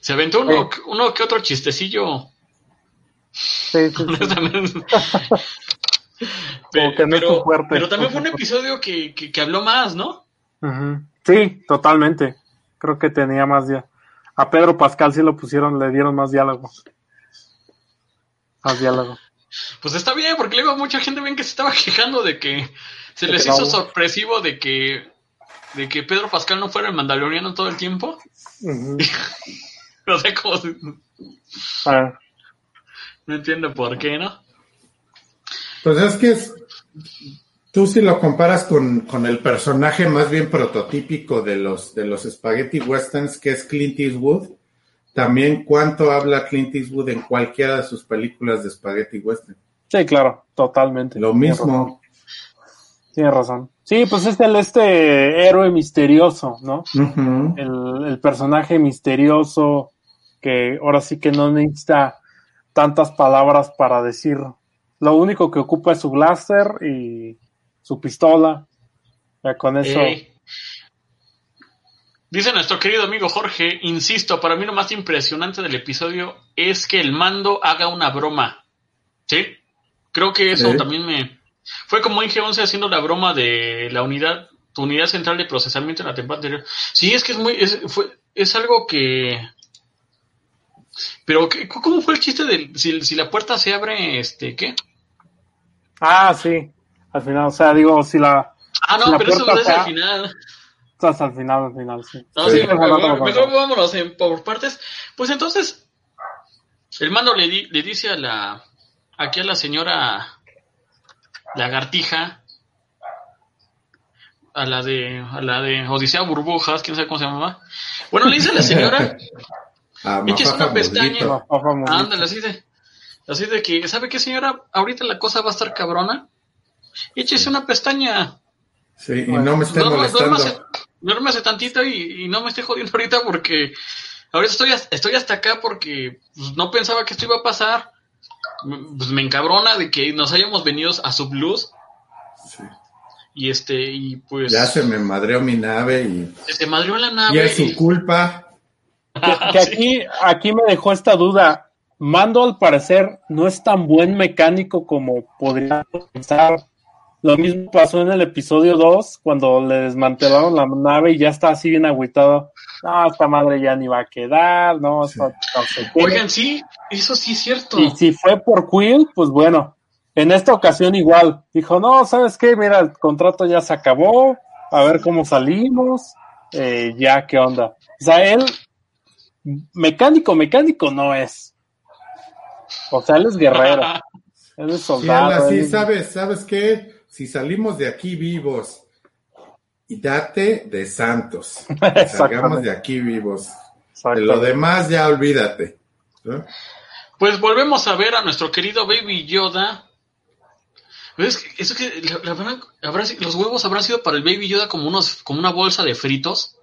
Se aventó uno, uno que otro chistecillo. sí, sí, que no pero, pero también fue un episodio que, que, que habló más, ¿no? Sí, totalmente. Creo que tenía más ya. A Pedro Pascal sí lo pusieron, le dieron más diálogo. Más diálogo. Pues está bien, porque luego mucha gente ven que se estaba quejando de que se les no hizo sorpresivo de que de que Pedro Pascal no fuera el mandaloriano todo el tiempo. Ujú. O sea, como si- Ah, no entiendo por qué, ¿no? pues es que es, tú si lo comparas con, con el personaje más bien prototípico de los, de los spaghetti westerns, que es Clint Eastwood, también cuánto habla Clint Eastwood en cualquiera de sus películas de spaghetti western. sí, claro, totalmente. Lo Tienes razón. mismo. Tienes razón. Sí, pues es el este héroe misterioso, ¿no? El, el personaje misterioso que ahora sí que no necesita tantas palabras para decir. Lo único que ocupa es su blaster y su pistola. Ya con eso. Ey. Dice nuestro querido amigo Jorge, insisto, para mí lo más impresionante del episodio es que el mando haga una broma. ¿Sí? Creo que eso también me... Fue como IG-11 haciendo la broma de la unidad, tu unidad central de procesamiento en la temporada anterior. Sí, es que es muy... Es, fue, es algo que... Pero, ¿qué- ¿cómo fue el chiste de si, si la puerta se abre, este, qué? Ah, sí. Al final, o sea, digo, si la. Ah, no, La pero eso es al final. Hasta al final, al final, sí. No, Sí. sí, mejor, mejor vámonos en- por partes. Pues entonces, el mando le, di- le dice a la, aquí a la señora lagartija, a la de, a la de Odisea Burbujas, quién sabe cómo se llama. Bueno, le dice a la señora, A Eches una pestaña. Ándale, así de, Así de que, ¿sabe qué, señora? Ahorita la cosa va a estar cabrona. Échese una pestaña. Sí, y no me esté molestando. Duérmase, tantito y, y, no me esté jodiendo ahorita porque ahorita estoy, estoy hasta acá porque pues, no pensaba que esto iba a pasar. Pues me encabrona de que nos hayamos venido a Subluz. Sí. Y este, y pues. Ya se me madreó mi nave y. Se madreó la nave. Y es su culpa. Que, aquí, aquí me dejó esta duda. Mando al parecer no es tan buen mecánico como podría pensar. Lo mismo pasó en el episodio 2, cuando le desmantelaron la nave y ya está así bien agüitado. No, esta madre ya ni va a quedar, no, Oigan, sí, eso sí es cierto. Y si fue por Quill, pues bueno, en esta ocasión igual. Dijo, no, ¿sabes qué? Mira, el contrato ya se acabó, a ver cómo salimos, eh, ya, ¿qué onda? O sea, él, mecánico, mecánico no es. O sea, él es guerrero. él es soldado. Sí, ¿sabes, ¿sabes qué? Si salimos de aquí vivos y date de santos, salgamos de aquí vivos. De lo demás ya olvídate. Pues volvemos a ver a nuestro querido Baby Yoda. ¿Ves? Eso que los huevos habrán sido para el Baby Yoda como unos, como una bolsa de fritos.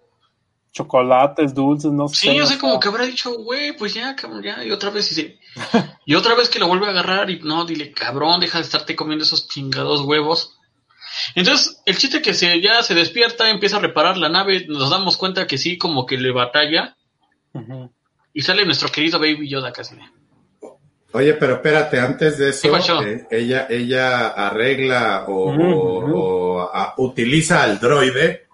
Chocolates, dulces, no sé. Sí, yo sé como que habrá dicho, güey, pues ya, cabrón, ya, y otra vez y, y otra vez que lo vuelve a agarrar y no, dile, cabrón, deja de estarte comiendo esos chingados huevos. Entonces, el chiste que se, ya se despierta, empieza a reparar la nave, nos damos cuenta que sí, como que le batalla. Y sale nuestro querido Baby Yoda casi. Oye, pero espérate, antes de eso, eh, ella, ella arregla o, utiliza al droide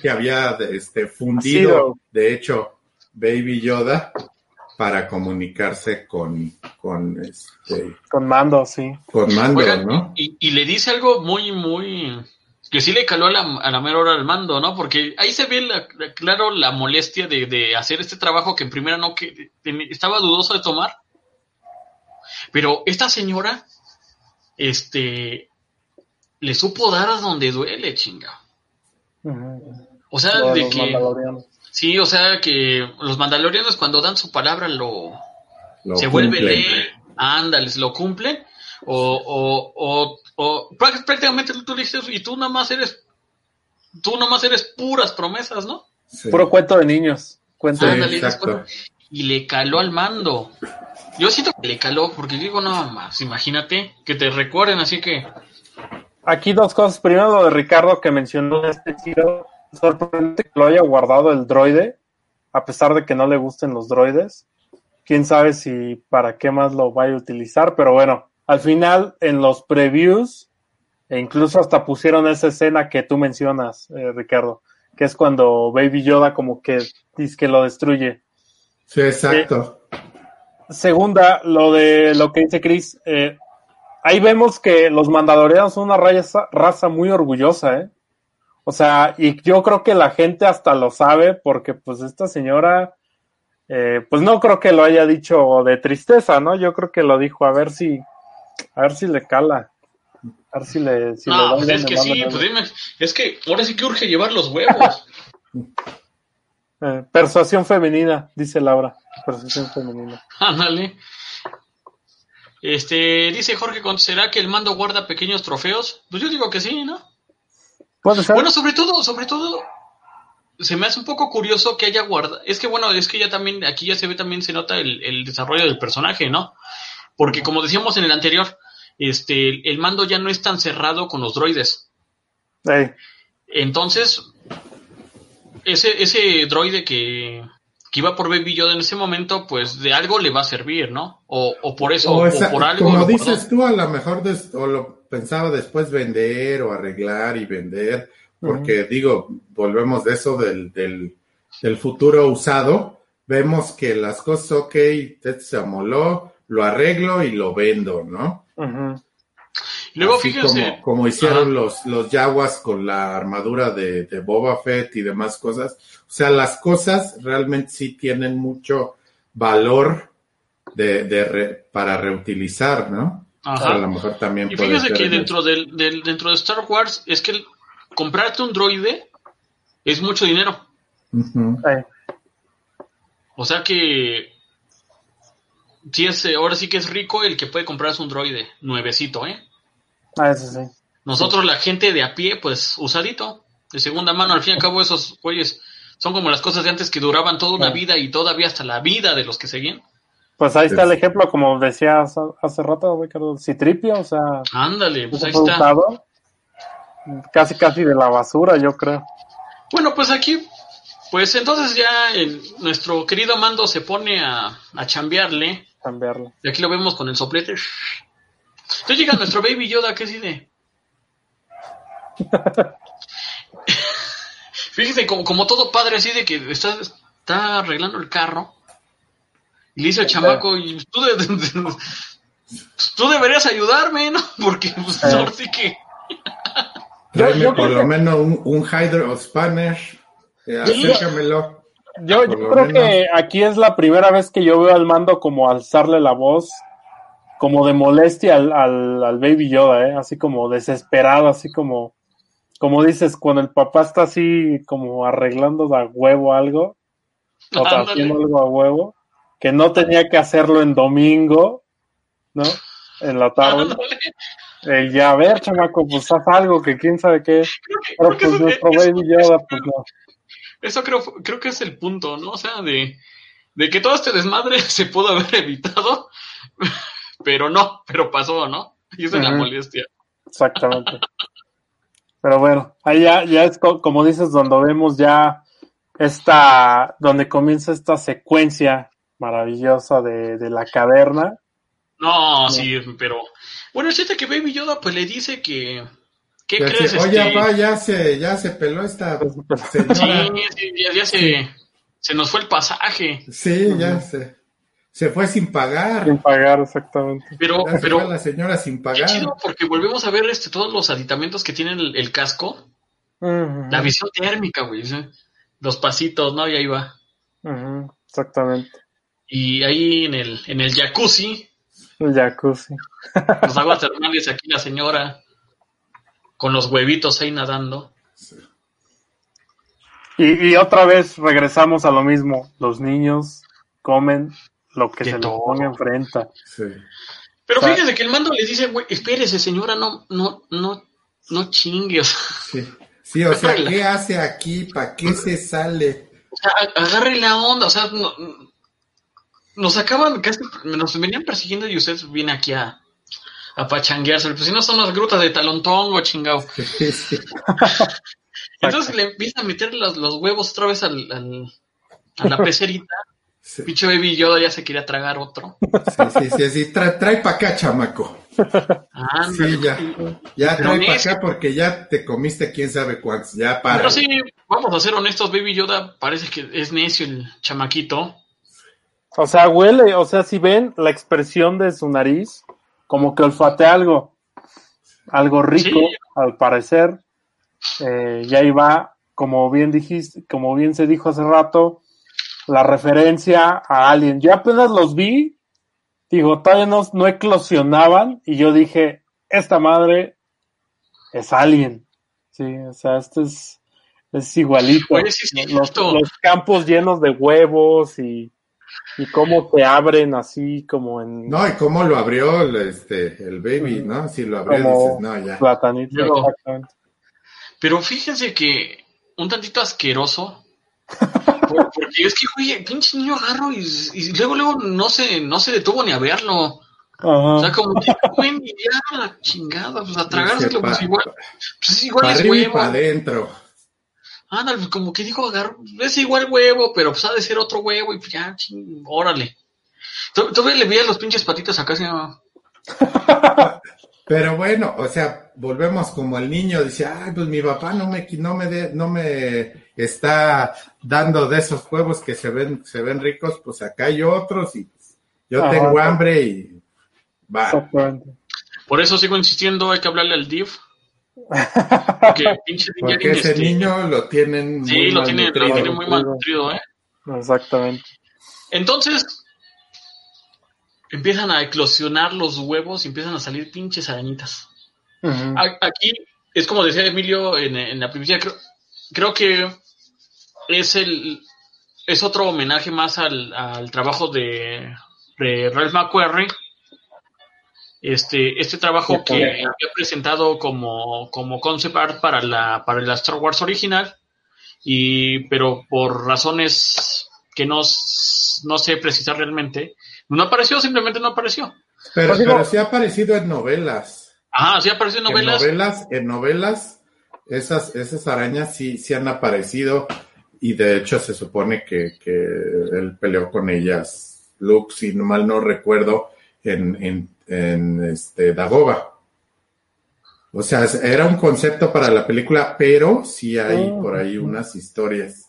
que había este, fundido, de hecho, Baby Yoda para comunicarse con con este con mando, sí. Con mando, ¿no? Y, le dice algo muy muy que sí le caló a la, a la mera hora al mando, ¿no? Porque ahí se ve claro la molestia de, de, hacer este trabajo que en primera no que estaba dudoso de tomar. Pero esta señora este le supo dar a donde duele, chinga. O sea, de que. Sí, o sea, que los mandalorianos cuando dan su palabra lo. se vuelve ley. Ándales, lo cumplen. O, o, o, o prácticamente tú dices, y tú nada más eres. Tú más eres puras promesas, ¿no? Puro cuento de niños. Cuento y le caló al mando. Yo siento que le caló, porque digo, no más, imagínate, que te recuerden, así que. Aquí dos cosas. Primero, lo de Ricardo que mencionó este tiro sorprendente que lo haya guardado el droide, a pesar de que no le gusten los droides. Quién sabe si para qué más lo vaya a utilizar, pero bueno, al final en los previews, e incluso hasta pusieron esa escena que tú mencionas, eh, Ricardo, que es cuando Baby Yoda como que dice que lo destruye. Sí, exacto. Eh, segunda, lo de lo que dice Chris, eh, ahí vemos que los mandalorianos son una raza, raza muy orgullosa, ¿eh? O sea, y yo creo que la gente hasta lo sabe porque pues esta señora, eh, pues no creo que lo haya dicho de tristeza, ¿no? Yo creo que lo dijo a ver si, a ver si le cala. A ver si le... Si no, pues es que sí, pues dime, es que ahora sí que urge llevar los huevos. Eh, persuasión femenina, dice Laura. Persuasión femenina. Ándale. Este, dice Jorge, ¿será que el mando guarda pequeños trofeos? Pues yo digo que sí, ¿no? Bueno, sobre todo, sobre todo, se me hace un poco curioso que haya guardado. Es que bueno, es que ya también, aquí ya se ve también, se nota el, desarrollo del personaje, ¿no? Porque como decíamos en el anterior, este, el mando ya no es tan cerrado con los droides. Entonces, ese, ese droide que, que iba por Baby Yoda en ese momento, pues de algo le va a servir, ¿no? O, o por eso, o, por algo. Como dices tú, a lo mejor o lo pensaba después vender o arreglar y vender, porque digo, volvemos de eso del, del, del, futuro usado, vemos que las cosas, ok, se amoló, lo arreglo y lo vendo, ¿no? Luego fíjense. Como, hicieron los, los Yaguas con la armadura de, de, Boba Fett y demás cosas. O sea, las cosas realmente sí tienen mucho valor de, de para reutilizar, ¿no? a lo mejor también y fíjense que dentro del, del, dentro de Star Wars es que comprarte un droide es mucho dinero. O sea que sí es, ahora sí que es rico el que puede comprarse un droide nuevecito, ¿eh? Ah, eso sí. Nosotros, la gente de a pie, pues usadito, de segunda mano. Al fin y al cabo, esos güeyes son como las cosas de antes que duraban toda una Sí. vida y todavía hasta la vida de los que seguían. Pues ahí está Es- el ejemplo, como decías hace rato, Ricardo, Citripio, o sea, Ándale, pues ahí está. casi casi de la basura, yo creo. Bueno, pues aquí, pues entonces ya el- nuestro querido Mando se pone a, a chambearle. Cambiarlo. Y aquí lo vemos con el soplete. Entonces llega nuestro Baby Yoda, que así de... Fíjese, como, como todo padre, así de que está, está arreglando el carro. Y le dice al chamaco, y tú, de- de- de- tú deberías ayudarme, ¿no? Porque pues, Eh. ahora sí que... Yo- Tráeme yo por lo que- menos un, un Hydro Spanner. Eh, acércamelo. Yo, creo menos. que aquí es la primera vez que yo veo al mando como alzarle la voz, como de molestia al, al, al Baby Yoda, ¿eh? así como desesperado, así como, como dices, cuando el papá está así como arreglando a huevo algo, o haciendo algo a huevo, que no tenía que hacerlo en domingo, ¿no? En la tarde. Eh, ya, a ver, chamaco, pues haz algo que quién sabe qué. Pero pues eso- nuestro eso- Baby Yoda, pues no. Eso creo, creo que es el punto, ¿no? O sea, de, de que todo este desmadre se pudo haber evitado, pero no, pero pasó, ¿no? Y esa es la molestia. Exactamente. Pero bueno, ahí ya, ya es co- como dices, donde vemos ya esta, donde comienza esta secuencia maravillosa de, de la caverna. No, sí, pero... Bueno, el chiste que Baby Yoda pues le dice que... ¿Qué Ya crees? se- Oye, este? papá, ya se, ya se peló esta Sí, señora. sí, ya, ya se, se nos fue el pasaje. Sí, ya se, se fue sin pagar. Sin pagar, exactamente. Pero, Ya se pero la señora sin qué pagar. chido porque volvemos a ver este todos los aditamentos que tiene el, el casco. La visión térmica, güey. ¿sí? Los pasitos, ¿no? Y ahí va. exactamente. Y ahí en el, en el jacuzzi, El jacuzzi. los aguas termales, aquí la señora con los huevitos ahí nadando. Y, y otra vez regresamos a lo mismo. Los niños comen lo que se les todo. ponga enfrente. Sí. Pero O sea- fíjese que el mando le dice, güey, espérese, señora, no, no, no, no chingue. O sea, Sí. Sí, o sea, ¿qué hace aquí? ¿Para qué se sale? o sea, agarre la onda, o sea, no- nos acaban, casi, nos venían persiguiendo y usted viene aquí a, a pachanguearse. Pues si no son las grutas de Talontongo, chingado. Sí, sí. Entonces le empieza a meter los, los huevos otra vez al, al- a la pecerita. Sí, Pinche Baby Yoda ya se quería tragar otro. sí, sí, sí, Trae, trae para acá, chamaco. Sí, ya. Ya trae para necio. acá porque ya te comiste quién sabe cuántos. Ya para. Pero sí, vamos a ser honestos, Baby Yoda parece que es necio el chamaquito. O sea, huele, o sea, si ven la expresión de su nariz, como que olfatea algo, algo rico, Sí. al parecer. Eh, y ahí va, como bien dijiste, como bien se dijo hace rato, la referencia a Alien. Yo apenas los vi, digo, todavía no, no eclosionaban, y yo dije, esta madre es Alien. Sí, o sea, esto es, es igualito. Oye, sí, sí, los, los campos llenos de huevos y, y cómo te abren así como en No, y cómo lo abrió el, este, el baby, ¿no? Si lo abrió, Como- dices, no, ya. platanito. Exactamente. Pero fíjense que un tantito asqueroso. Por- Porque es que, güey, pinche niño agarro y, y luego, luego no se, no se detuvo ni a verlo. O sea, como que, güey, ya la chingada, pues a tragárselo, pues pa- igual, pues igual es huevo. para adentro. Ándale, pues como que dijo agarro, es igual huevo, pero pues ha de ser otro huevo y pues ya, ching, órale. Tú- Todavía le veías los pinches patitas acá, así, ah, Pero bueno, o sea, volvemos como el niño dice, ay, pues mi papá no me, no me, de- no me está dando de esos huevos que se ven, se ven ricos, pues acá hay otros y yo Ajá. tengo hambre y va. Exactamente. Por eso sigo insistiendo, hay que hablarle al DIF. Porque pinche ese este, niño lo tienen Sí, muy lo tiene, lo malnutrido. tiene muy mal nutrido, ¿eh? Exactamente. Entonces, empiezan a eclosionar los huevos y empiezan a salir pinches arañitas. Aquí, es como decía Emilio en, en la primicia, creo, creo que es el es otro homenaje más al, al trabajo de de Ralph McQuarrie, este, este trabajo que había presentado como, como concept art para la, para la Star Wars original, y, pero por razones que no, no sé precisar realmente, no apareció, simplemente no apareció. Pero, pues pero sí ha aparecido en novelas. Ah, sí ha aparecido en novelas. En novelas, en novelas, esas, esas arañas sí, sí han aparecido y de hecho se supone que, que él peleó con ellas, Luke, si mal no recuerdo, en, en, en este, Dagoba. O sea, era un concepto para la película, pero sí hay oh. por ahí unas historias.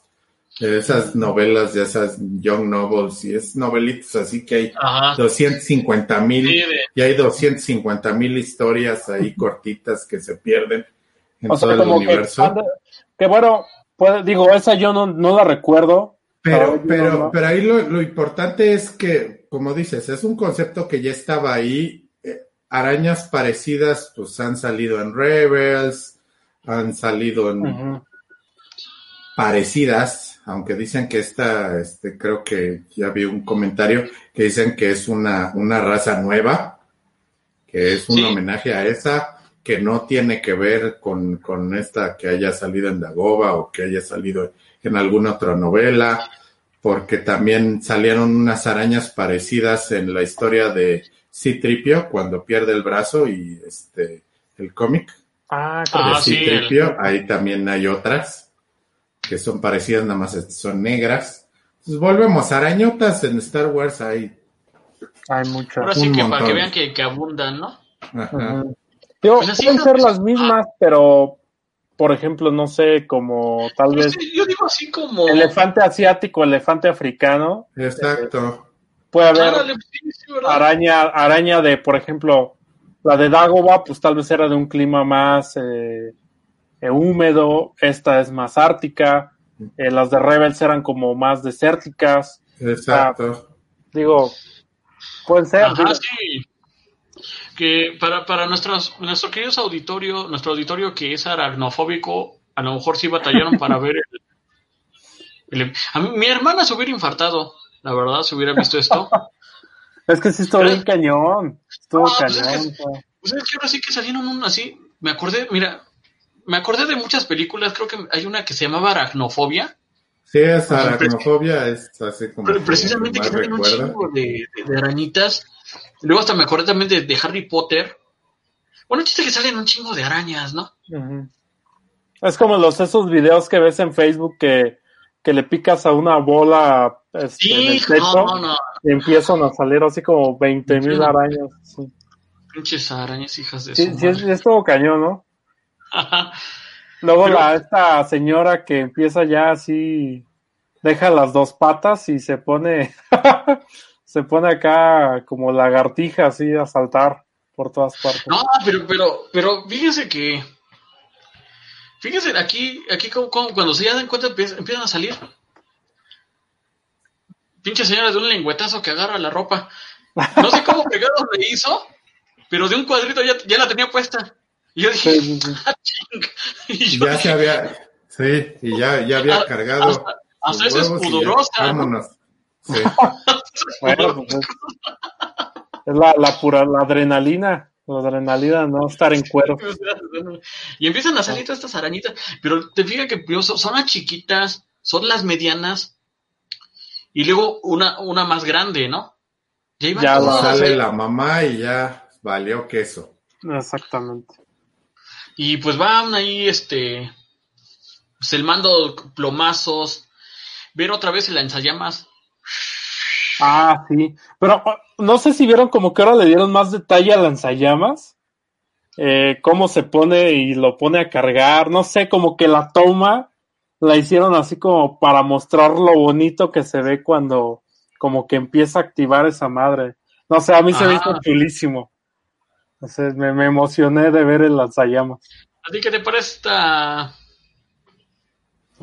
De esas novelas, de esas young novels, y es novelitos así que hay 250 mil, y hay 250 mil historias ahí cortitas que se pierden en todo el universo. Que, bueno, pues, digo, esa yo no, no la recuerdo. Pero, pero, pero ahí lo, lo importante es que, como dices, es un concepto que ya estaba ahí arañas parecidas pues han salido en Rebels, han salido en parecidas, aunque dicen que esta, este, creo que ya vi un comentario que dicen que es una, una raza nueva, que es un homenaje a esa, que no tiene que ver con, con esta que haya salido en Dagoba o que haya salido en alguna otra novela, porque también salieron unas arañas parecidas en la historia de Citripio cuando pierde el brazo y este el cómic. Ah, ah Citripio, ahí también hay otras que son parecidas, nada más son negras. Entonces volvemos, arañotas en Star Wars hay. Hay muchas. Ahora sí que para que vean que, abundan, ¿no? Ajá. Pues pueden ser las mismas, pero por ejemplo, no sé, como tal vez. yo digo así como. Elefante asiático, elefante africano. Exacto. Puede haber araña, araña de, por ejemplo, la de Dagoba, pues tal vez era de un clima más eh, eh, húmedo, esta es más ártica, eh, las de Rebels eran como más desérticas. Exacto. digo, pueden ser. sí. Que para, para nuestros, nuestro querido auditorio, nuestro auditorio que es aracnofóbico, a lo mejor sí batallaron para ver el, a mí, mi hermana se hubiera infartado la verdad, si hubiera visto esto. es que sí estuvo bien cañón. Estuvo ah, pues cañón. Pues es, que, ahora sí que salieron un así. Me acordé, mira, me acordé de muchas películas. Creo que hay una que se llamaba Aracnofobia. Sí, es aracnofobia, es así como. Pero precisamente que salen un chingo de, de, arañitas. Luego hasta me acordé también de, de Harry Potter. Bueno, chiste que salen un chingo de arañas, ¿no? Es como los esos videos que ves en Facebook que que le picas a una bola este, en el techo y empiezan a salir así como 20 mil arañas. Pinches arañas, hijas de sí, su sí, es, es, todo cañón, ¿no? Luego la, esta señora que empieza ya así, deja las dos patas y se pone, se pone acá como lagartija así a saltar por todas partes. No, pero, pero, pero fíjese que Fíjense, aquí, aquí cuando se dan cuenta empiezan a salir. Pinche señora de un lengüetazo que agarra la ropa. No sé cómo pegado le hizo, pero de un cuadrito ya, la tenía puesta. Y yo dije, ah, ya se había, sí, y ya, ya había ah, cargado. Hasta, es pudorosa. Vámonos. Sí. bueno, pues es, la, la pura la adrenalina. La adrenalina, no estar en cuero. Y empiezan a salir todas estas arañitas, pero te fijas que son las chiquitas, son las medianas, y luego una, una más grande, ¿no? Ya, sale la mamá y ya valió queso. Exactamente. Y pues van ahí, este, pues el mando plomazos, ver otra vez el lanzallamas Ah, sí. Pero no sé si vieron como que ahora le dieron más detalle a lanzallamas. Eh, cómo se pone y lo pone a cargar. No sé, como que la toma la hicieron así como para mostrar lo bonito que se ve cuando como que empieza a activar esa madre. No sé, a mí se me hizo ah. chulísimo. Entonces me, me, emocioné de ver el lanzallamas. ¿A ti qué te parece esta,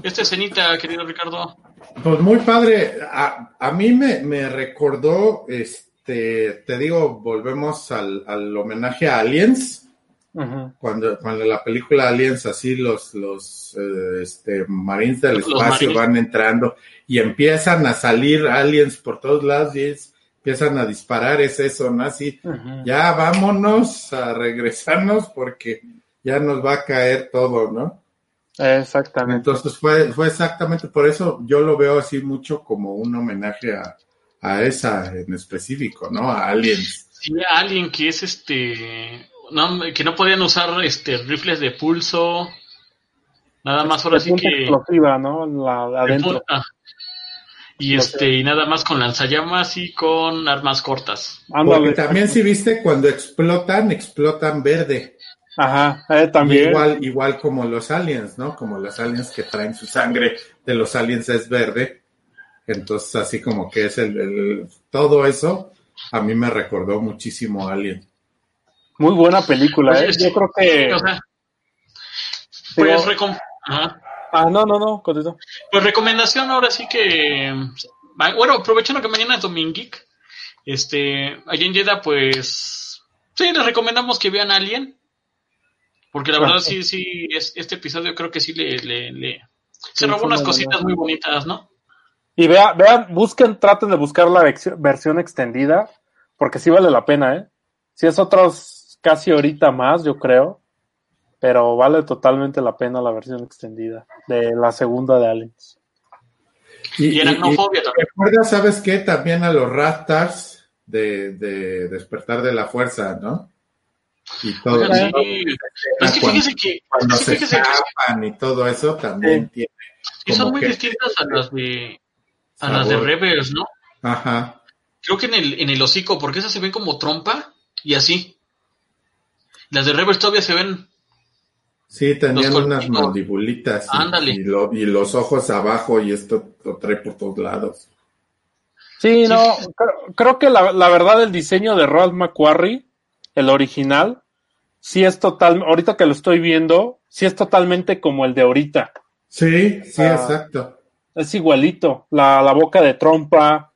esta escenita, querido Ricardo? Pues muy padre. A, a mí me, me, recordó, este, te digo, volvemos al, al homenaje a Aliens. cuando, cuando la película Aliens, así los, los eh, este, Marines del espacio van entrando y empiezan a salir aliens por todos lados y es empiezan a disparar, es eso, ¿no? Así, ya vámonos a regresarnos porque ya nos va a caer todo, ¿no? Exactamente. Entonces fue, fue exactamente por eso yo lo veo así mucho como un homenaje a, a esa en específico, ¿no? A Aliens. Sí, alguien que es este. No, que no podían usar este rifles de pulso. Nada más ahora sí que. explosiva, ¿no? La, la de adentro. punta. Y este, y nada más con lanzallamas y con armas cortas. Porque también si viste, cuando explotan, explotan verde. Ajá, eh, también. Igual, igual como los aliens, ¿no? Como los aliens que traen su sangre de los aliens es verde. Entonces, así como que es el, el- todo eso, a mí me recordó muchísimo a Alien. Muy buena película, Oye, ¿eh? Yo creo que. O sea, digo- pues, recom- ajá. Ah, no, no, no, continúa. Pues recomendación ahora sí que. ma- Bueno, aprovechando que mañana es Dominguic, este, allá en Jeddah, pues. Sí, les recomendamos que vean Alien. Porque la verdad, sí, sí, es, este episodio creo que sí le. le, le- se Sí, robó unas cositas muy bonitas, ¿no? Y vea, vean, busquen, traten de buscar la versión extendida, porque sí vale la pena, ¿eh? Si es otros casi ahorita más, yo creo, pero vale totalmente la pena la versión extendida de la segunda de Aliens. Y aracnofobia también. recuerda, ¿sabes qué? También a los Raptors de, de Despertar de la Fuerza, ¿no? Y todo Oigan, eso. sí. Es que Cuando- fíjese que. Cuando es que se que escapan y todo eso también Sí. tiene. sí son muy distintas a las de. A las de. Rebels, ¿no? Ajá. Creo que en el, en el hocico, porque esas se ven como trompa y así. Las de Rebels todavía se ven. Sí, tenían unas mandibulitas y, y lo- y los ojos abajo y esto lo trae por todos lados. Sí, Sí. no, creo, creo que la, la verdad el diseño de Ralph McQuarrie, el original, sí es total, ahorita que lo estoy viendo, sí es totalmente como el de ahorita. Sí, sí, Ah. exacto. Es igualito, la, la boca de trompa,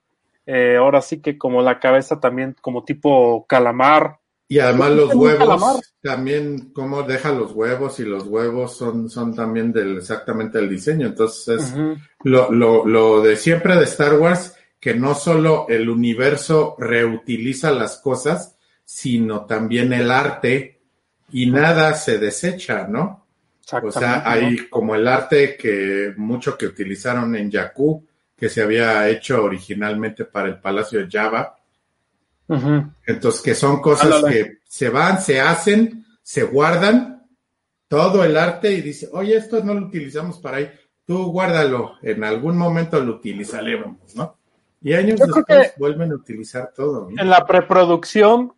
eh, ahora sí que como la cabeza también como tipo calamar. Y además los huevos, también cómo deja los huevos y los huevos son, son también del exactamente el diseño. Entonces es Ujú. lo, lo, lo de siempre de Star Wars, que no solo el universo reutiliza las cosas, sino también el arte y nada se desecha, ¿no? O sea, ¿no? hay como el arte que mucho que utilizaron en Jakku, que se había hecho originalmente para el Palacio de Java. Entonces, que son cosas que se van, se hacen, se guardan todo el arte y dice, oye, esto no lo utilizamos para ahí, tú guárdalo, en algún momento lo utilizaremos, ¿no? Y años Yo después vuelven a utilizar todo. ¿no? En la preproducción,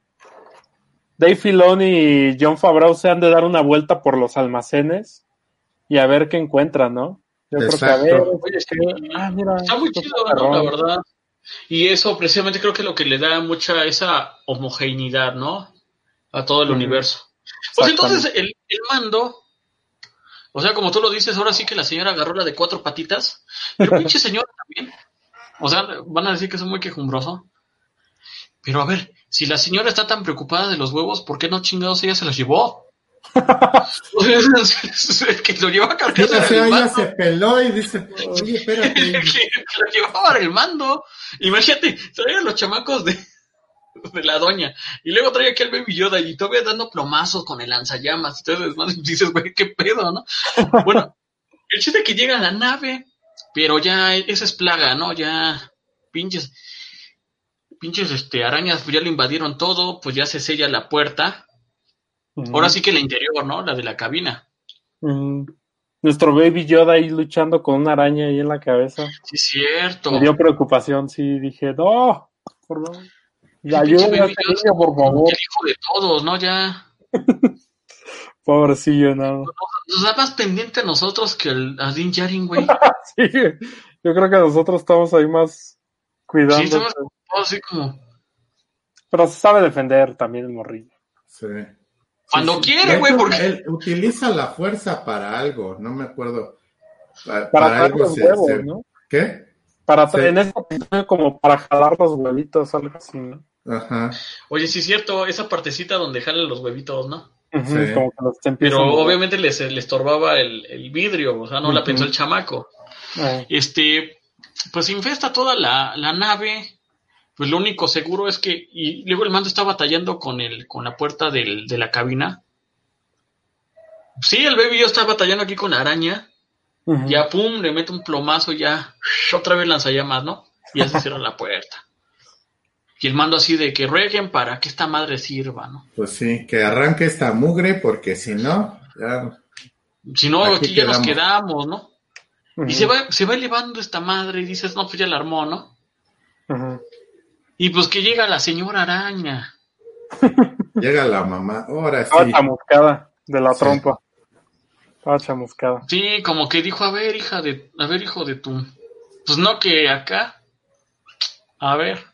Dave Filoni y John Favreau se han de dar una vuelta por los almacenes y a ver qué encuentran, ¿no? Yo creo que a ver. Oye. Ah, mira. Está muy chido. La verdad. Y eso precisamente creo que es lo que le da mucha esa homogeneidad, ¿no? A todo el universo. Pues entonces el, el mando, o sea, como tú lo dices, ahora sí que la señora agarró la de cuatro patitas, pero pinche señora también. O sea, van a decir que soy muy quejumbroso. Pero a ver, si la señora está tan preocupada de los huevos, ¿por qué no chingados ella se los llevó? El que lo llevaba a Sí, cargar o sea, era el ella se peló y dice, oye, espérate. que lo llevaba el mando. Imagínate, traía a los chamacos de, de la doña. Y luego traía aquí al Baby Yoda y todavía dando plomazos con el lanzallamas. Entonces, más dices, güey, qué pedo, ¿no? Bueno, el chiste es que llega a la nave, pero ya esa es plaga, ¿no? Ya pinches, pinches este, arañas pues ya lo invadieron todo, pues ya se sella la puerta. Ahora sí que la interior, ¿no? La de la cabina. Nuestro Baby Yoda ahí luchando con una araña ahí en la cabeza. Sí, cierto. Me dio preocupación, sí, dije, no, por favor. Ayúdame a Baby este Yoda, niño, por favor. El hijo de todos, ¿no? Ya. Pobrecillo, no. Nos da más pendiente a nosotros que el, a Din Djarin, güey. Sí, yo creo que nosotros estamos ahí más cuidando. Sí, estamos todos así como. Pero se sabe defender también el morrillo. Sí. Cuando quiere, güey, porque. Él utiliza la fuerza para algo, no me acuerdo. Pa- Para, Para, traer algo los se- huevos, se- ¿no? ¿Qué? Para Sí. en episodio como para jalar los huevitos, algo así, ¿no? Ajá. Oye, sí es cierto, esa partecita donde jalan los huevitos, ¿no? Sí. Como que los Pero a- obviamente les, les estorbaba el, el vidrio, o sea, no la pensó el chamaco. Eh, Este, pues infesta toda la, la nave. Pues lo único seguro es que, y luego el mando está batallando con el, con la puerta del, de la cabina. Sí, el baby yo está batallando aquí con la araña. Ujú. Ya, pum, le mete un plomazo, ya, otra vez lanzallamas, ¿no? Y ya se cierra la puerta. Y el mando así de que rueguen para que esta madre sirva, ¿no? Pues sí, que arranque esta mugre porque si no, ya... Si no, Aquí aquí ya nos quedamos. quedamos, ¿no? Y se va, se va elevando esta madre y dices, no, pues ya la armó, ¿no? Ujú. Y pues que llega la señora araña. Llega la mamá, ahora Estaba sí. chamuscada de la Sí. trompa. Estaba chamuscada. Sí, como que dijo, a ver, hija de, a ver, hijo de tu. Pues no que acá. A ver.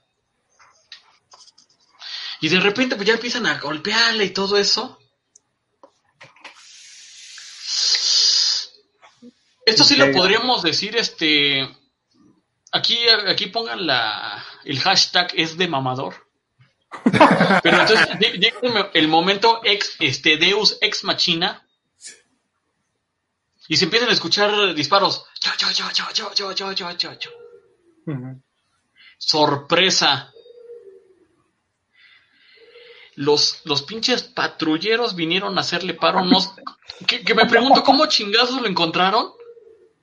Y de repente pues ya empiezan a golpearle y todo eso. Esto sí lo podríamos decir, este. Aquí, aquí pongan la, el hashtag es de mamador. Pero entonces el- momento ex, este, Deus ex machina y se empiezan a escuchar disparos. Yo, yo, yo, yo, yo, yo, yo, yo, yo, yo. Ujú. Sorpresa. Los, los pinches patrulleros vinieron a hacerle paro. No, que, que me pregunto cómo chingazos lo encontraron,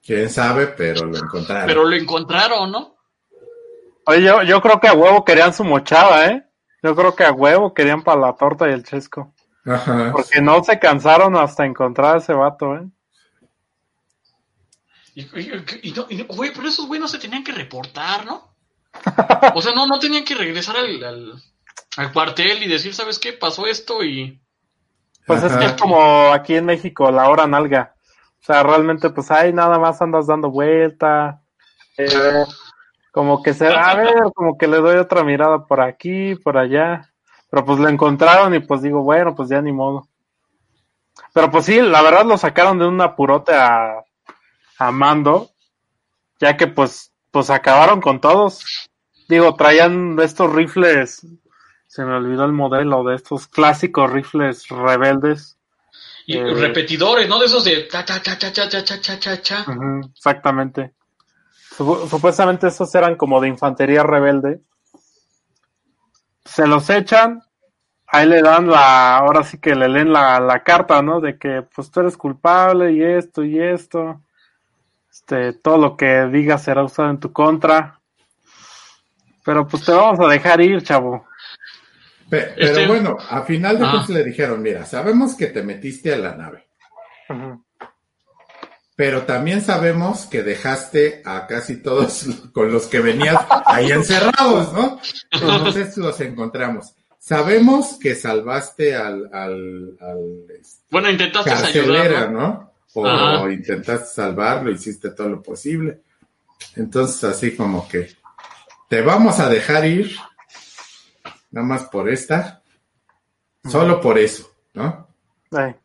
Quién sabe, pero lo encontraron. pero lo encontraron, ¿no? Oye, yo, yo creo que a huevo querían su mochada, ¿eh? Yo creo que a huevo querían para la torta y el chesco. Ajá. Porque no se cansaron hasta encontrar a ese vato, ¿eh? Y, y- y no- y no- güey, pero esos güey no se tenían que reportar, ¿no? O sea, no, no tenían que regresar al, al, al cuartel y decir, ¿sabes qué? Pasó esto y... Pues es que es como aquí en México, la hora nalga. O sea, realmente, pues ahí nada más andas dando vuelta. eh, como que se, a ver, como que le doy otra mirada por aquí, por allá. Pero pues lo encontraron y pues digo, bueno, pues ya ni modo. Pero pues sí, la verdad lo sacaron de un apurote a, a Mando, ya que pues, pues acabaron con todos. Digo, traían estos rifles, se me olvidó el modelo de estos clásicos rifles rebeldes. Y Eh. repetidores, ¿no? De esos de... cha, cha, cha, cha, cha, cha, cha, cha, cha, exactamente. Supu- Supuestamente esos eran como de infantería rebelde. Se los echan, ahí le dan la, ahora sí que le leen la, la carta, ¿no? De que pues tú eres culpable y esto y esto. Este, todo lo que digas será usado en tu contra. Pero pues te vamos a dejar ir, chavo. Pe- pero Este- bueno, a final de Ah. cuentas le dijeron, mira, sabemos que te metiste a la nave. Pero también sabemos que dejaste a casi todos con los que venías ahí encerrados, ¿no? Entonces los encontramos. Sabemos que salvaste al, al, al este, Bueno, intentaste carcelera, ayudar, ¿no? ¿no? O Ajá. intentaste salvarlo, hiciste todo lo posible. Entonces, así como que te vamos a dejar ir, nada más por esta, solo por eso, ¿no? Eh.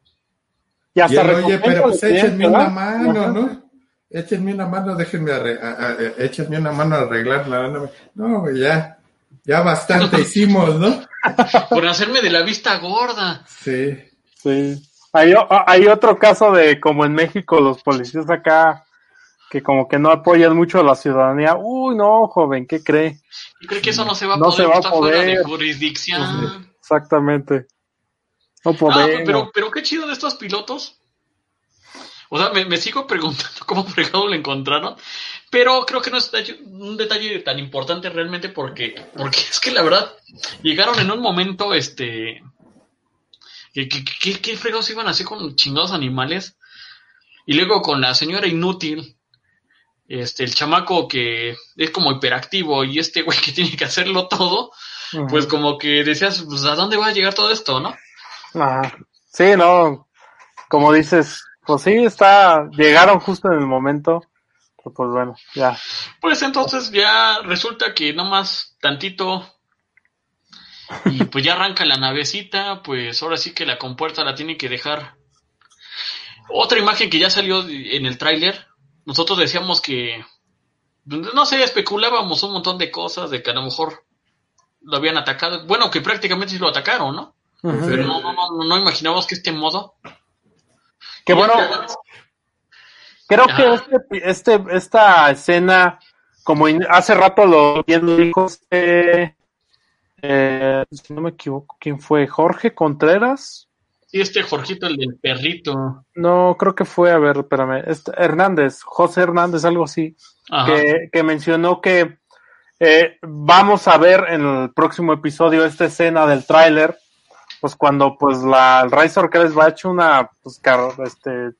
Y Y hasta él, oye, pero pues échenme una mano, Ajá. ¿no? Échenme una mano, déjenme arre- a- a- a- échenme una mano a arreglar la nave. No, güey, ya, ya bastante hicimos, ¿no? Por hacerme de la vista gorda. Sí. Sí. Hay, otro caso de como en México los policías acá que como que no apoyan mucho a la ciudadanía. Uy, no, joven, ¿qué cree? Yo creo que eso no se va a No poder, se va a está fuera de jurisdicción. Exactamente. No Ah, pero, pero qué chido de estos pilotos. O sea, me, me sigo preguntando cómo fregado lo encontraron. Pero creo que no es un detalle tan importante realmente porque, porque es que la verdad llegaron en un momento, este, que, que, que- ¿qué fregados iban a hacer con chingados animales? Y luego con la señora inútil, este, el chamaco que es como hiperactivo y este güey que tiene que hacerlo todo, pues como que decías, pues ¿a dónde va a llegar todo esto, no? Ajá. Sí, no. Como dices, pues sí, está. Llegaron justo en el momento. Pero pues bueno, ya. Pues entonces ya resulta que nomás tantito y pues ya arranca la navecita, pues ahora sí que la compuerta la tiene que dejar. Otra imagen que ya salió en el tráiler, nosotros decíamos que, no sé, especulábamos un montón de cosas, de que a lo mejor lo habían atacado, bueno, que prácticamente sí lo atacaron, ¿no? Pero no, no, no, no imaginábamos que este modo... Que bueno, creo que este, este, esta escena como in- hace rato lo bien dijo este, eh, si no me equivoco, ¿quién fue? Jorge Contreras. Sí, este Jorgito, el del perrito. No, creo que fue, a ver, espérame, este, Hernández, José Hernández, algo así, que, que mencionó que eh, vamos a ver en el próximo episodio esta escena del tráiler, pues cuando pues la el Razor Crest va hecho una pues, car- este,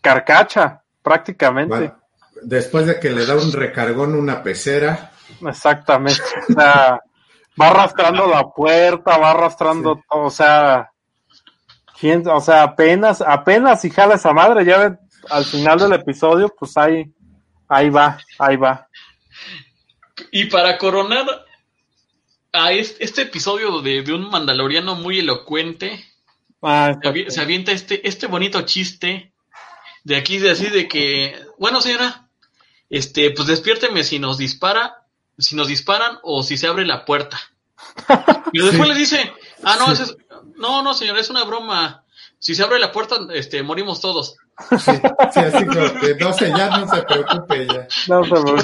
carcacha, prácticamente. Bueno, después de que le da un recargón una pecera, Exactamente. O sea, va arrastrando la puerta, va arrastrando todo, o sea, ¿quién- o sea, apenas, apenas si jala esa madre, ya ve, al final del episodio, pues ahí, ahí va, ahí va. Y para coronar a este, este episodio de, de un mandaloriano muy elocuente, Ah, se avi- se avienta este, este bonito chiste de aquí, de así, de que, bueno, señora, este, pues despiérteme si nos dispara, si nos disparan o si se abre la puerta. Y después le dice, ah, no, ese es- no, no, señora, es una broma. Si se abre la puerta, este, morimos todos. sí, sí, así como que no sé, ya no se preocupe ya. no se preocupe.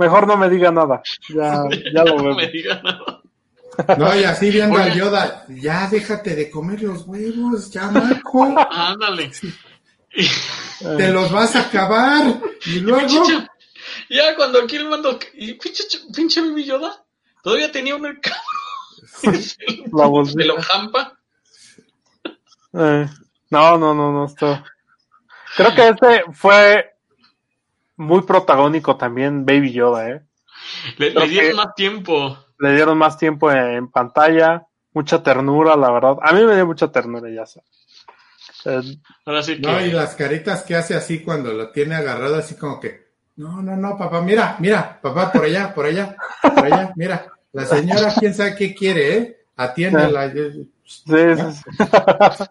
Mejor no me diga nada, ya, ya lo no veo. me diga nada. No, y así viendo a Oye. Yoda, ya déjate de comer los huevos, ya, Marco, Ándale. te los vas a acabar. Y luego, Pinche- ya cuando aquí el mando, y pinche, pinche Baby Yoda, todavía tenía un cabrón. La voz de lo jampa. Eh, no, no, no, no, está. Creo que este fue muy protagónico también, Baby Yoda, ¿eh? Le, dieron más tiempo. le dieron más tiempo en pantalla, mucha ternura, la verdad. A mí me dio mucha ternura, ya sé. Eh, Ahora sí que. no, y las caritas que hace así cuando lo tiene agarrado, así como que, no, no, no, papá, mira, mira, papá, por allá, por allá, por allá, mira, la señora, quién sabe qué quiere, ¿eh? Atiéndela. sí, sí, sí.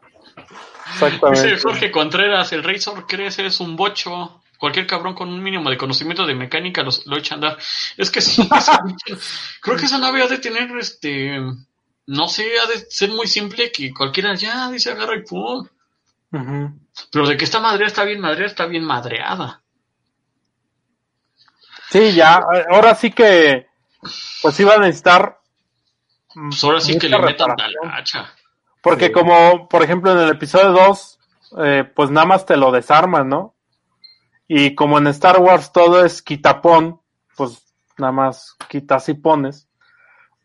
Exactamente. Dice Jorge Contreras, el Razor crece, es un bocho. Cualquier cabrón con un mínimo de conocimiento de mecánica los, lo echa a andar. Es que sí, esa- creo que esa nave ha de tener, este, no sé, ha de ser muy simple que cualquiera ya dice agarra y pum. Pero de que está madreada, está bien madreada, está bien madreada. Sí, ya, eh, ahora sí que, pues iba a necesitar. mm, Pues ahora sí que le metan reparación. talacha. Porque Sí. como, por ejemplo, en el episodio 2, eh, pues nada más te lo desarman, ¿no? Y como en Star Wars todo es quitapón, pues nada más quitas y pones,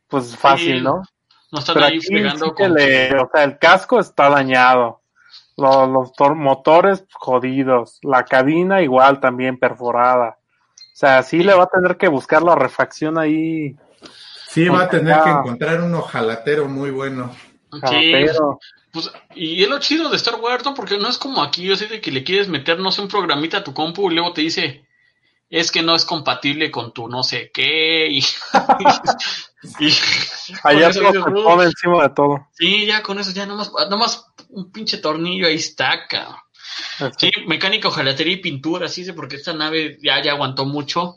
pues fácil, Sí, ¿no? No están Pero ahí aquí fregando sí que con... le- o sea, el casco está dañado, los, los tor- motores jodidos, la cabina igual también perforada. O sea, sí le va a tener que buscar la refacción ahí. Sí, va a tener que encontrar un ojalatero muy bueno. Sí, pues, y es lo chido de Star Wars, ¿no? Porque no es como aquí, así de que le quieres meter, no sé, un programita a tu compu y luego te dice, es que no es compatible con tu no sé qué, y... y- allá con eso todo encima de todo. Sí, ya con eso, ya nomás, nomás un pinche tornillo ahí está, cabrón. Sí, mecánica, ojalatería y pintura, sí, sé, porque esta nave ya, ya aguantó mucho.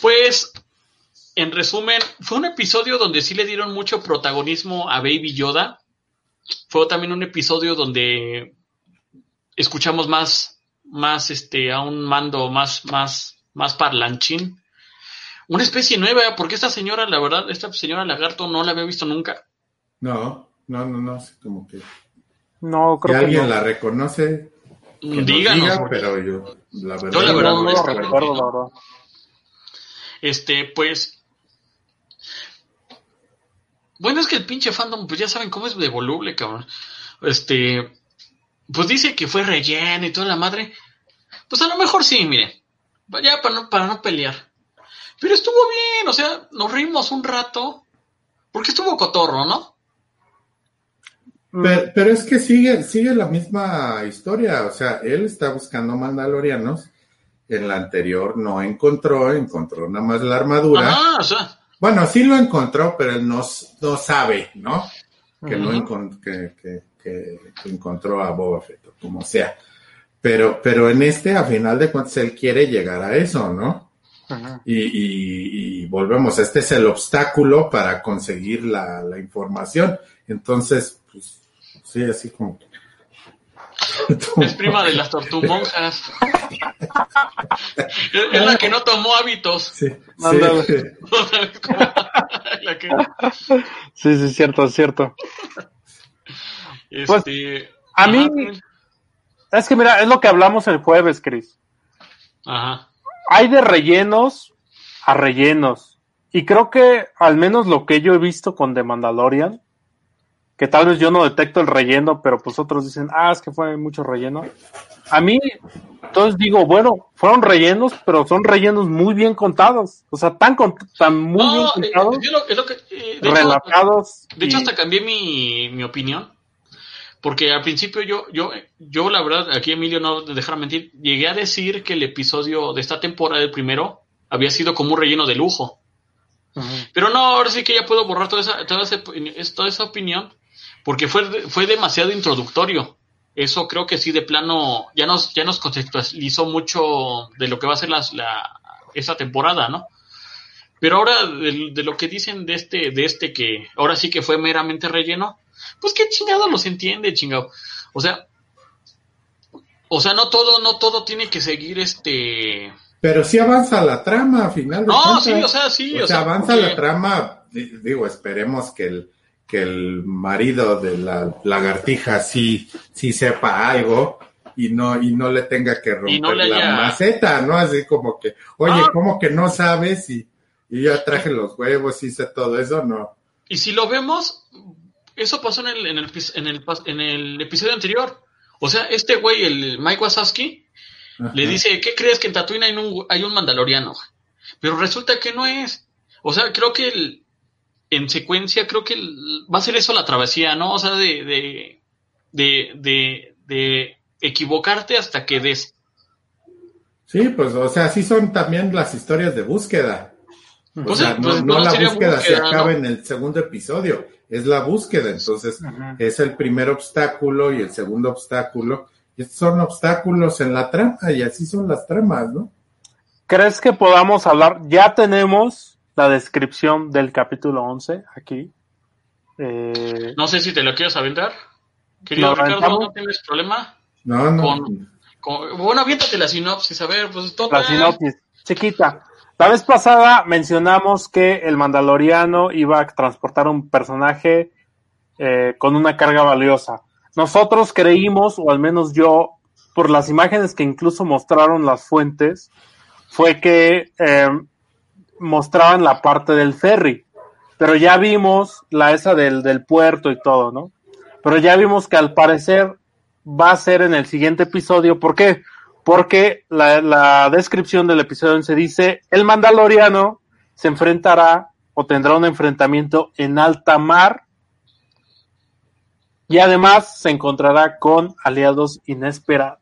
Pues, en resumen, fue un episodio donde sí le dieron mucho protagonismo a Baby Yoda. Fue también un episodio donde escuchamos más, más, este, a un mando más, más, más parlanchín. Una especie nueva, porque esta señora, la verdad, esta señora lagarto no la había visto nunca. No, no, no, no, como que No, creo que alguien no. la reconoce, Díganos, diga, pero yo, la verdad, Yo la verdad no, no lo recuerdo, ¿no? la verdad. Este, pues. Bueno, es que el pinche fandom, pues ya saben cómo es de voluble, cabrón. Este. Pues dice que fue relleno y toda la madre. Pues a lo mejor sí, mire. Ya para no, para no pelear. Pero estuvo bien, o sea, nos reímos un rato. Porque estuvo cotorro, ¿no? Pero, pero es que sigue, sigue la misma historia, o sea, él está buscando mandalorianos, en la anterior no encontró, encontró nada más la armadura. Ajá, o sea. Bueno, sí lo encontró, pero él no, no sabe, ¿no? Que no Ujú. encon- que, que- que- que encontró a Boba Fett, o como sea. Pero, pero en este, a final de cuentas, él quiere llegar a eso, ¿no? Y, y- y volvemos, este es el obstáculo para conseguir la, la información. Entonces, pues, sí, así como. Es prima de las tortumonjas. Es la que no tomó hábitos. Sí, sí. La que, Sí, sí, cierto, es cierto. Pues, este, a mí- Es que mira, es lo que hablamos el jueves, Chris. Ajá. Hay de rellenos a rellenos. Y creo que al menos lo que yo he visto con The Mandalorian, que tal vez yo no detecto el relleno, pero pues otros dicen, ah, es que fue mucho relleno. A mí, entonces digo, bueno, fueron rellenos, pero son rellenos muy bien contados. O sea, tan, con- tan muy No, bien eh, contados, yo lo- que, eh, de hecho, relatados. De hecho, y- hasta cambié mi, mi opinión. Porque al principio yo, yo, yo la verdad, aquí Emilio no dejará mentir, llegué a decir que el episodio de esta temporada, el primero, había sido como un relleno de lujo. Pero no, ahora sí que ya puedo borrar toda esa, toda esa, es- toda esa opinión, porque fue, fue demasiado introductorio. Eso creo que sí, de plano, ya nos, ya nos contextualizó mucho de lo que va a ser las, la, esta temporada, ¿no? Pero ahora, de, de lo que dicen de este, de este que ahora sí que fue meramente relleno, pues qué chingado los entiende, chingado. O sea, o sea, no todo, no todo tiene que seguir este. Pero sí avanza la trama, a final No, sí, o sea, sí, o, o sea, sea, avanza porque- la trama. di- Digo, esperemos que el, que el marido de la lagartija sí, sí sepa algo y no, y no le tenga que romper no la haya- maceta, ¿no? Así como que, oye, Ah. ¿cómo que no sabes? Y, y ya traje los huevos, hice todo eso, no. Y si lo vemos, eso pasó en el, en el, en el, en el episodio anterior. O sea, este güey, el Mike Wazowski, le dice, ¿qué crees que en Tatooine hay un, hay un mandaloriano? Pero resulta que no es. O sea, creo que el- en secuencia, creo que el- va a ser eso la travesía, ¿no? O sea, de, de, de, de, de equivocarte hasta que des. Sí, pues, o sea, sí son también las historias de búsqueda. O Pues sea, sí, no, pues, no no la búsqueda, se acaba ¿no? en el segundo episodio, es la búsqueda, entonces es el primer obstáculo y el segundo obstáculo, y estos son obstáculos en la trama, y así son las tramas, ¿no? ¿Crees que podamos hablar? Ya tenemos la descripción del capítulo 11 aquí. Eh, No sé si te lo quieres aventar. Querido ¿Lo Ricardo, aventamos? ¿no tienes problema? No, no. Con- Con- bueno, aviéntate la sinopsis, a ver, pues total. la sinopsis, chiquita. La vez pasada mencionamos que el Mandaloriano iba a transportar un personaje eh, con una carga valiosa. Nosotros creímos, o al menos yo, por las imágenes que incluso mostraron las fuentes, fue que eh, mostraban la parte del ferry. Pero ya vimos la esa del, del puerto y todo, ¿no? Pero ya vimos que al parecer va a ser en el siguiente episodio. ¿Por qué? Porque la, la descripción del episodio 11 dice, el Mandaloriano se enfrentará o tendrá un enfrentamiento en alta mar y además se encontrará con aliados inesperados.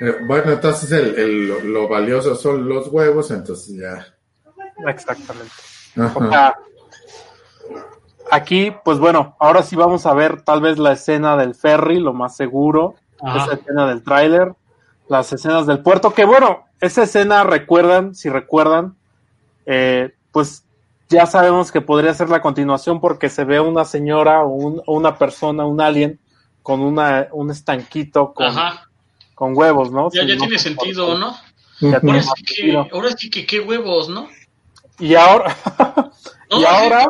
Eh, bueno, entonces el, el- lo, lo valioso son los huevos, entonces ya. Exactamente. Ajá. O sea, aquí, pues bueno, ahora sí vamos a ver tal vez la escena del ferry, lo más seguro, Ajá. esa escena del tráiler, las escenas del puerto, que bueno, esa escena recuerdan, si recuerdan, eh, pues ya sabemos que podría ser la continuación porque se ve una señora o, un- o una persona, un alien, con una, un estanquito con, Ajá. Con huevos, ¿no? Ya, ya no, tiene sentido, ¿no? ya Ahora sí que, ahora sí que qué huevos, ¿no? Y ahora, No, Y ahora-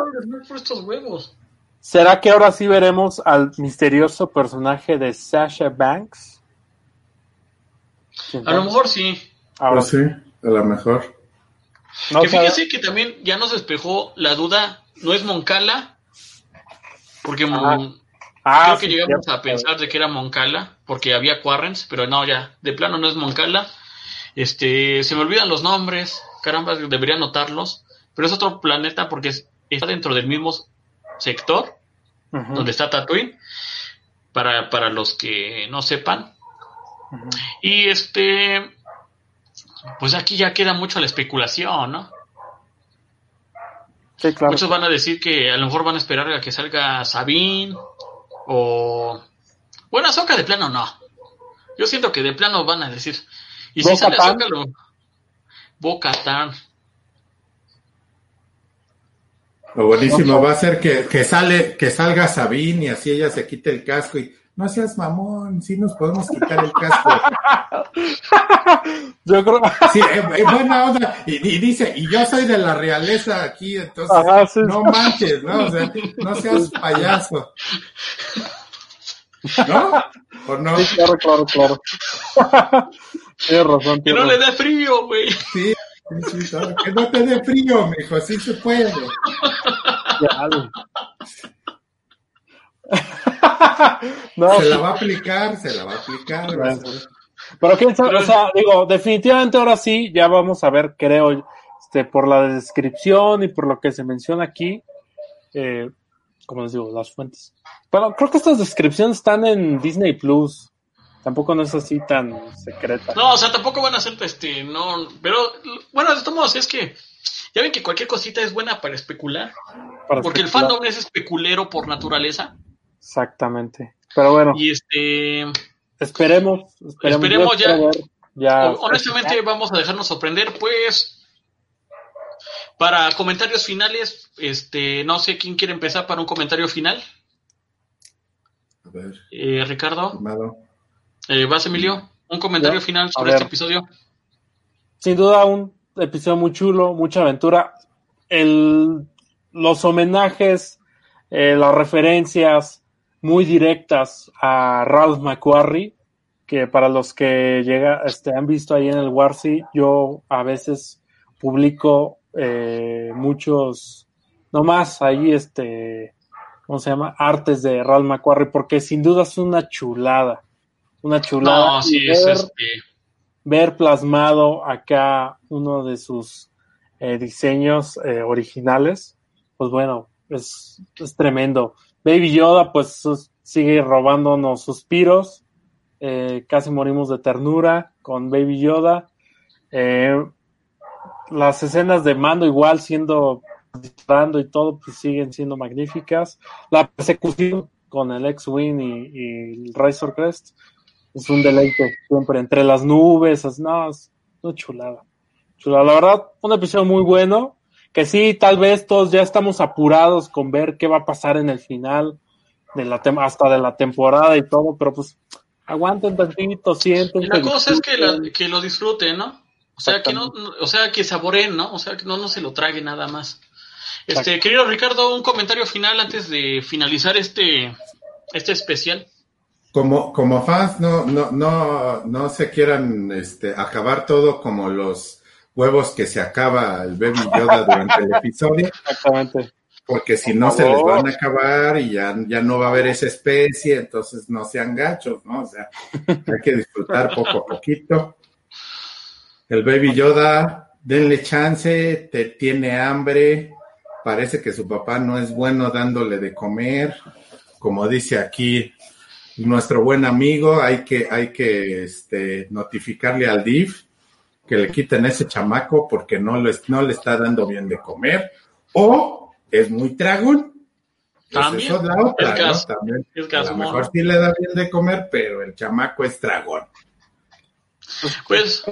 por- estos huevos. ¿será que ahora sí veremos al misterioso personaje de Sasha Banks? A lo mejor sí. Ahora Pues sí, a lo mejor. No que sabe- fíjese que también ya nos despejó la duda, no es Moncala, porque Ajá. Mon- Ah, creo que llegamos cierto. a pensar de que era Moncala, porque había Quarrens, pero no, ya, de plano no es Moncala. Este, se me olvidan los nombres, caramba, debería anotarlos, pero es otro planeta porque es- está dentro del mismo sector donde está Tatooine, para, para los que no sepan. Y este, pues aquí ya queda mucho la especulación, ¿no? Sí, claro. Muchos van a decir que a lo mejor van a esperar a que salga Sabine o... Bueno, Ahsoka de plano no. Yo siento que de plano van a decir... Y si sale. Ahsoka, lo... Bo-Katan. Lo buenísimo va a ser que, que sale, que salga Sabine y así ella se quite el casco y no seas mamón, sí nos podemos quitar el casco. Yo creo. Sí, eh, eh, buena onda. Y, y dice, y yo soy de la realeza aquí, entonces, Ajá, sí, no manches, ¿no? O sea, no seas payaso. ¿No? ¿O no? Sí, claro, claro, claro. tienes razón, Que no le dé frío, güey. Sí, sí, sí, que no te dé frío, mijo, sí se puede. Ya, güey. no, Se la va a aplicar, se la va a aplicar. pero quién sabe, Pero- o sea, digo, definitivamente ahora sí, ya vamos a ver, creo, este, por la descripción y por lo que se menciona aquí, eh, como les digo, las fuentes. Pero creo que estas descripciones están en Disney Plus. Tampoco no es así tan secreta. No, o sea, tampoco van a ser, este, no, pero, bueno, de todos modos, es que, ya ven que cualquier cosita es buena para especular, para porque el fandom es especulero por naturaleza, Exactamente. Pero bueno, y este, esperemos, esperemos, ya. ver ya- honestamente vamos a dejarnos sorprender, pues, para comentarios finales, este, no sé quién quiere empezar para un comentario final, A ver, eh, Ricardo, eh, vas Emilio, un comentario Ya, final sobre este episodio. sin duda un episodio muy chulo, mucha aventura. El, los homenajes, eh, las referencias muy directas a Ralph McQuarrie, que para los que llega, este, han visto ahí en el Warsi, yo a veces publico eh, muchos, no más ahí, este, ¿cómo se llama? Artes de Ralph McQuarrie, porque sin duda es una chulada. Una chulada. No, sí, Y es ver- este, ver plasmado acá uno de sus eh, diseños eh, originales, pues bueno, es, es tremendo. Baby Yoda, pues sigue robándonos suspiros. eh, casi morimos de ternura con Baby Yoda. Eh, las escenas de mando igual siendo disparando y todo, pues siguen siendo magníficas. La persecución con el X-Wing y el Razor Crest es un deleite siempre entre las nubes, es, no, es una chulada. Chulada, la verdad, un episodio muy bueno, que sí, tal vez todos ya estamos apurados con ver qué va a pasar en el final de la tem- hasta de la temporada y todo, pero pues aguanten tantito, sienten. Y la cosa es que, la- que lo disfruten, ¿no? O sea, que no, no- o sea, que saboreen, ¿no? O sea, que no, no se lo trague nada más. Este, querido Ricardo, un comentario final antes de finalizar este, este especial. Como, como fans, no, no, no, no se quieran este, acabar todo como los huevos que se acaba el Baby Yoda durante el episodio, Exactamente. porque si no se les van a acabar y ya, ya no va a haber esa especie, entonces no sean gachos, ¿no? O sea, hay que disfrutar poco a poquito. El Baby Yoda, denle chance, te tiene hambre, parece que su papá no es bueno dándole de comer, como dice aquí nuestro buen amigo, hay que, hay que este, notificarle al DIF que le quiten ese chamaco porque no, lo es- no le está dando bien de comer, o es muy tragón. También, es es a lo mejor sí le da bien de comer, pero el chamaco es tragón. Pues,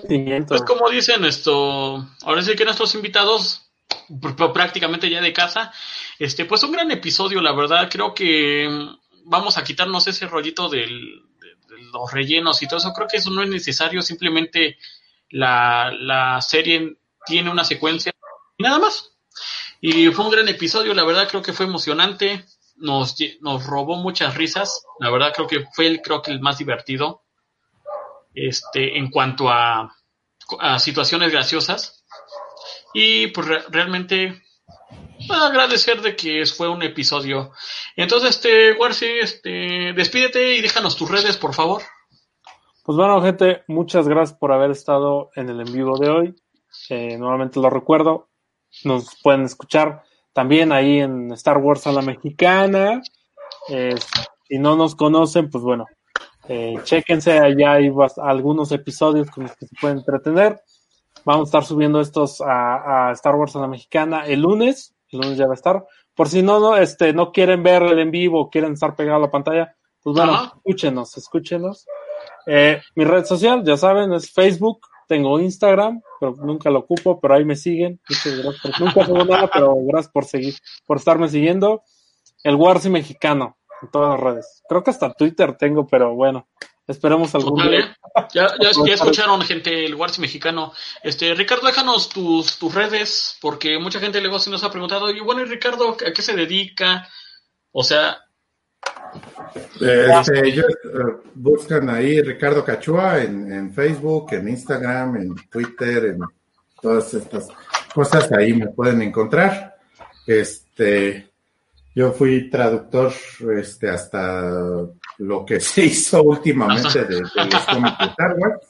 pues como dicen esto, ahora sí que nuestros invitados, pr- pr- prácticamente ya de casa, este, pues un gran episodio, la verdad, creo que vamos a quitarnos ese rollito del, de, de los rellenos y todo eso, creo que eso no es necesario, simplemente la, la serie tiene una secuencia y nada más. Y fue un gran episodio, la verdad creo que fue emocionante, nos, nos robó muchas risas, la verdad creo que fue el, creo que el más divertido, este, en cuanto a, a situaciones graciosas. Y pues re- realmente pues, agradecer de que fue un episodio. Entonces, este, Warsi, este, despídete y déjanos tus redes, por favor. Pues bueno, gente, muchas gracias por haber estado en el en vivo de hoy. Eh, nuevamente lo recuerdo, nos pueden escuchar también ahí en Star Wars a la mexicana. Eh, si no nos conocen, pues bueno, eh, chéquense, allá hay algunos episodios con los que se pueden entretener. Vamos a estar subiendo estos a, a Star Wars a la mexicana el lunes, el lunes ya va a estar. Por si no, no, este, no quieren ver el en vivo, quieren estar pegados a la pantalla, pues bueno, Ajá. escúchenos, escúchenos. Eh, mi red social, ya saben, es Facebook. Tengo Instagram, pero nunca lo ocupo, pero ahí me siguen. Por- nunca subo nada, pero gracias por seguir, por estarme siguiendo. El Warsi mexicano. en todas las redes. Creo que hasta Twitter tengo, pero bueno, esperemos algún Total, día. ¿eh? Ya, ya, ya escucharon, gente, el Wars mexicano. Este, Ricardo, déjanos tus, tus redes, porque mucha gente luego sí nos ha preguntado, y bueno, ¿y Ricardo, ¿a qué se dedica? O sea, Este, ellos, eh, buscan ahí Ricardo Cachua en, en Facebook, en Instagram, en Twitter, en todas estas cosas ahí me pueden encontrar. Este, yo fui traductor este, hasta lo que se hizo últimamente de, de los cómics de Star Wars.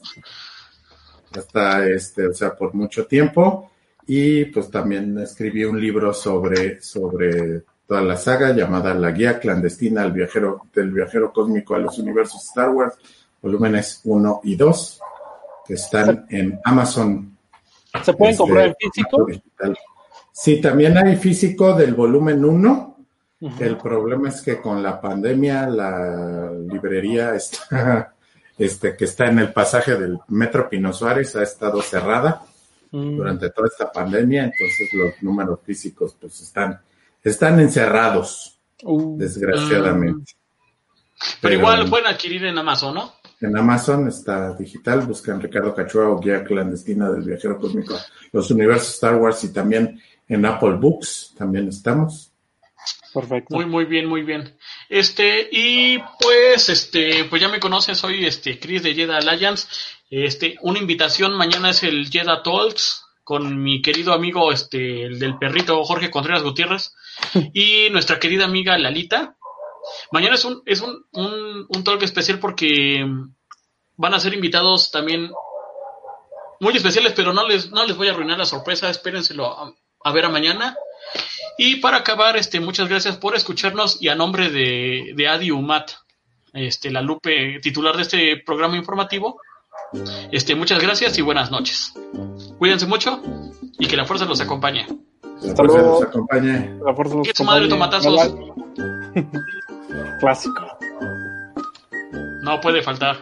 Hasta este, o sea, por mucho tiempo. Y pues también escribí un libro sobre, sobre toda la saga llamada La Guía Clandestina al viajero, del viajero cósmico a los universos Star Wars, volúmenes 1 y 2, que están en Amazon. ¿Se pueden este, comprar en físico? digital. Sí, también hay físico del volumen 1. Ujú. El problema es que con la pandemia la librería está, este, que está en el pasaje del Metro Pino Suárez ha estado cerrada Mm. durante toda esta pandemia, entonces los números físicos pues están, están encerrados, Uh, desgraciadamente. pero igual pueden adquirir en Amazon, ¿no? En Amazon está digital, buscan Ricardo Cachua o Guía Clandestina del Viajero Cósmico, los universos Star Wars y también en Apple Books, también estamos. perfecto. Muy, muy bien, muy bien. Este, y pues, este, pues ya me conocen, soy este Chris de Jedi Alliance. Este, una invitación, mañana es el Jedi Talks con mi querido amigo, este, el del perrito Jorge Contreras Gutiérrez y nuestra querida amiga Lalita. Mañana es un, es un, un, un talk especial porque van a ser invitados también muy especiales, pero no les, no les voy a arruinar la sorpresa, espérenselo a, a ver a mañana. Y para acabar, este, muchas gracias por escucharnos y a nombre de, de Adi Umat, este, la Lupe titular de este programa informativo, este, muchas gracias y buenas noches. Cuídense mucho y que la fuerza los acompañe. La Hasta fuerza luego. nos acompañe. La fuerza Que su madre tomatazos. Bye, bye. Clásico. No puede faltar.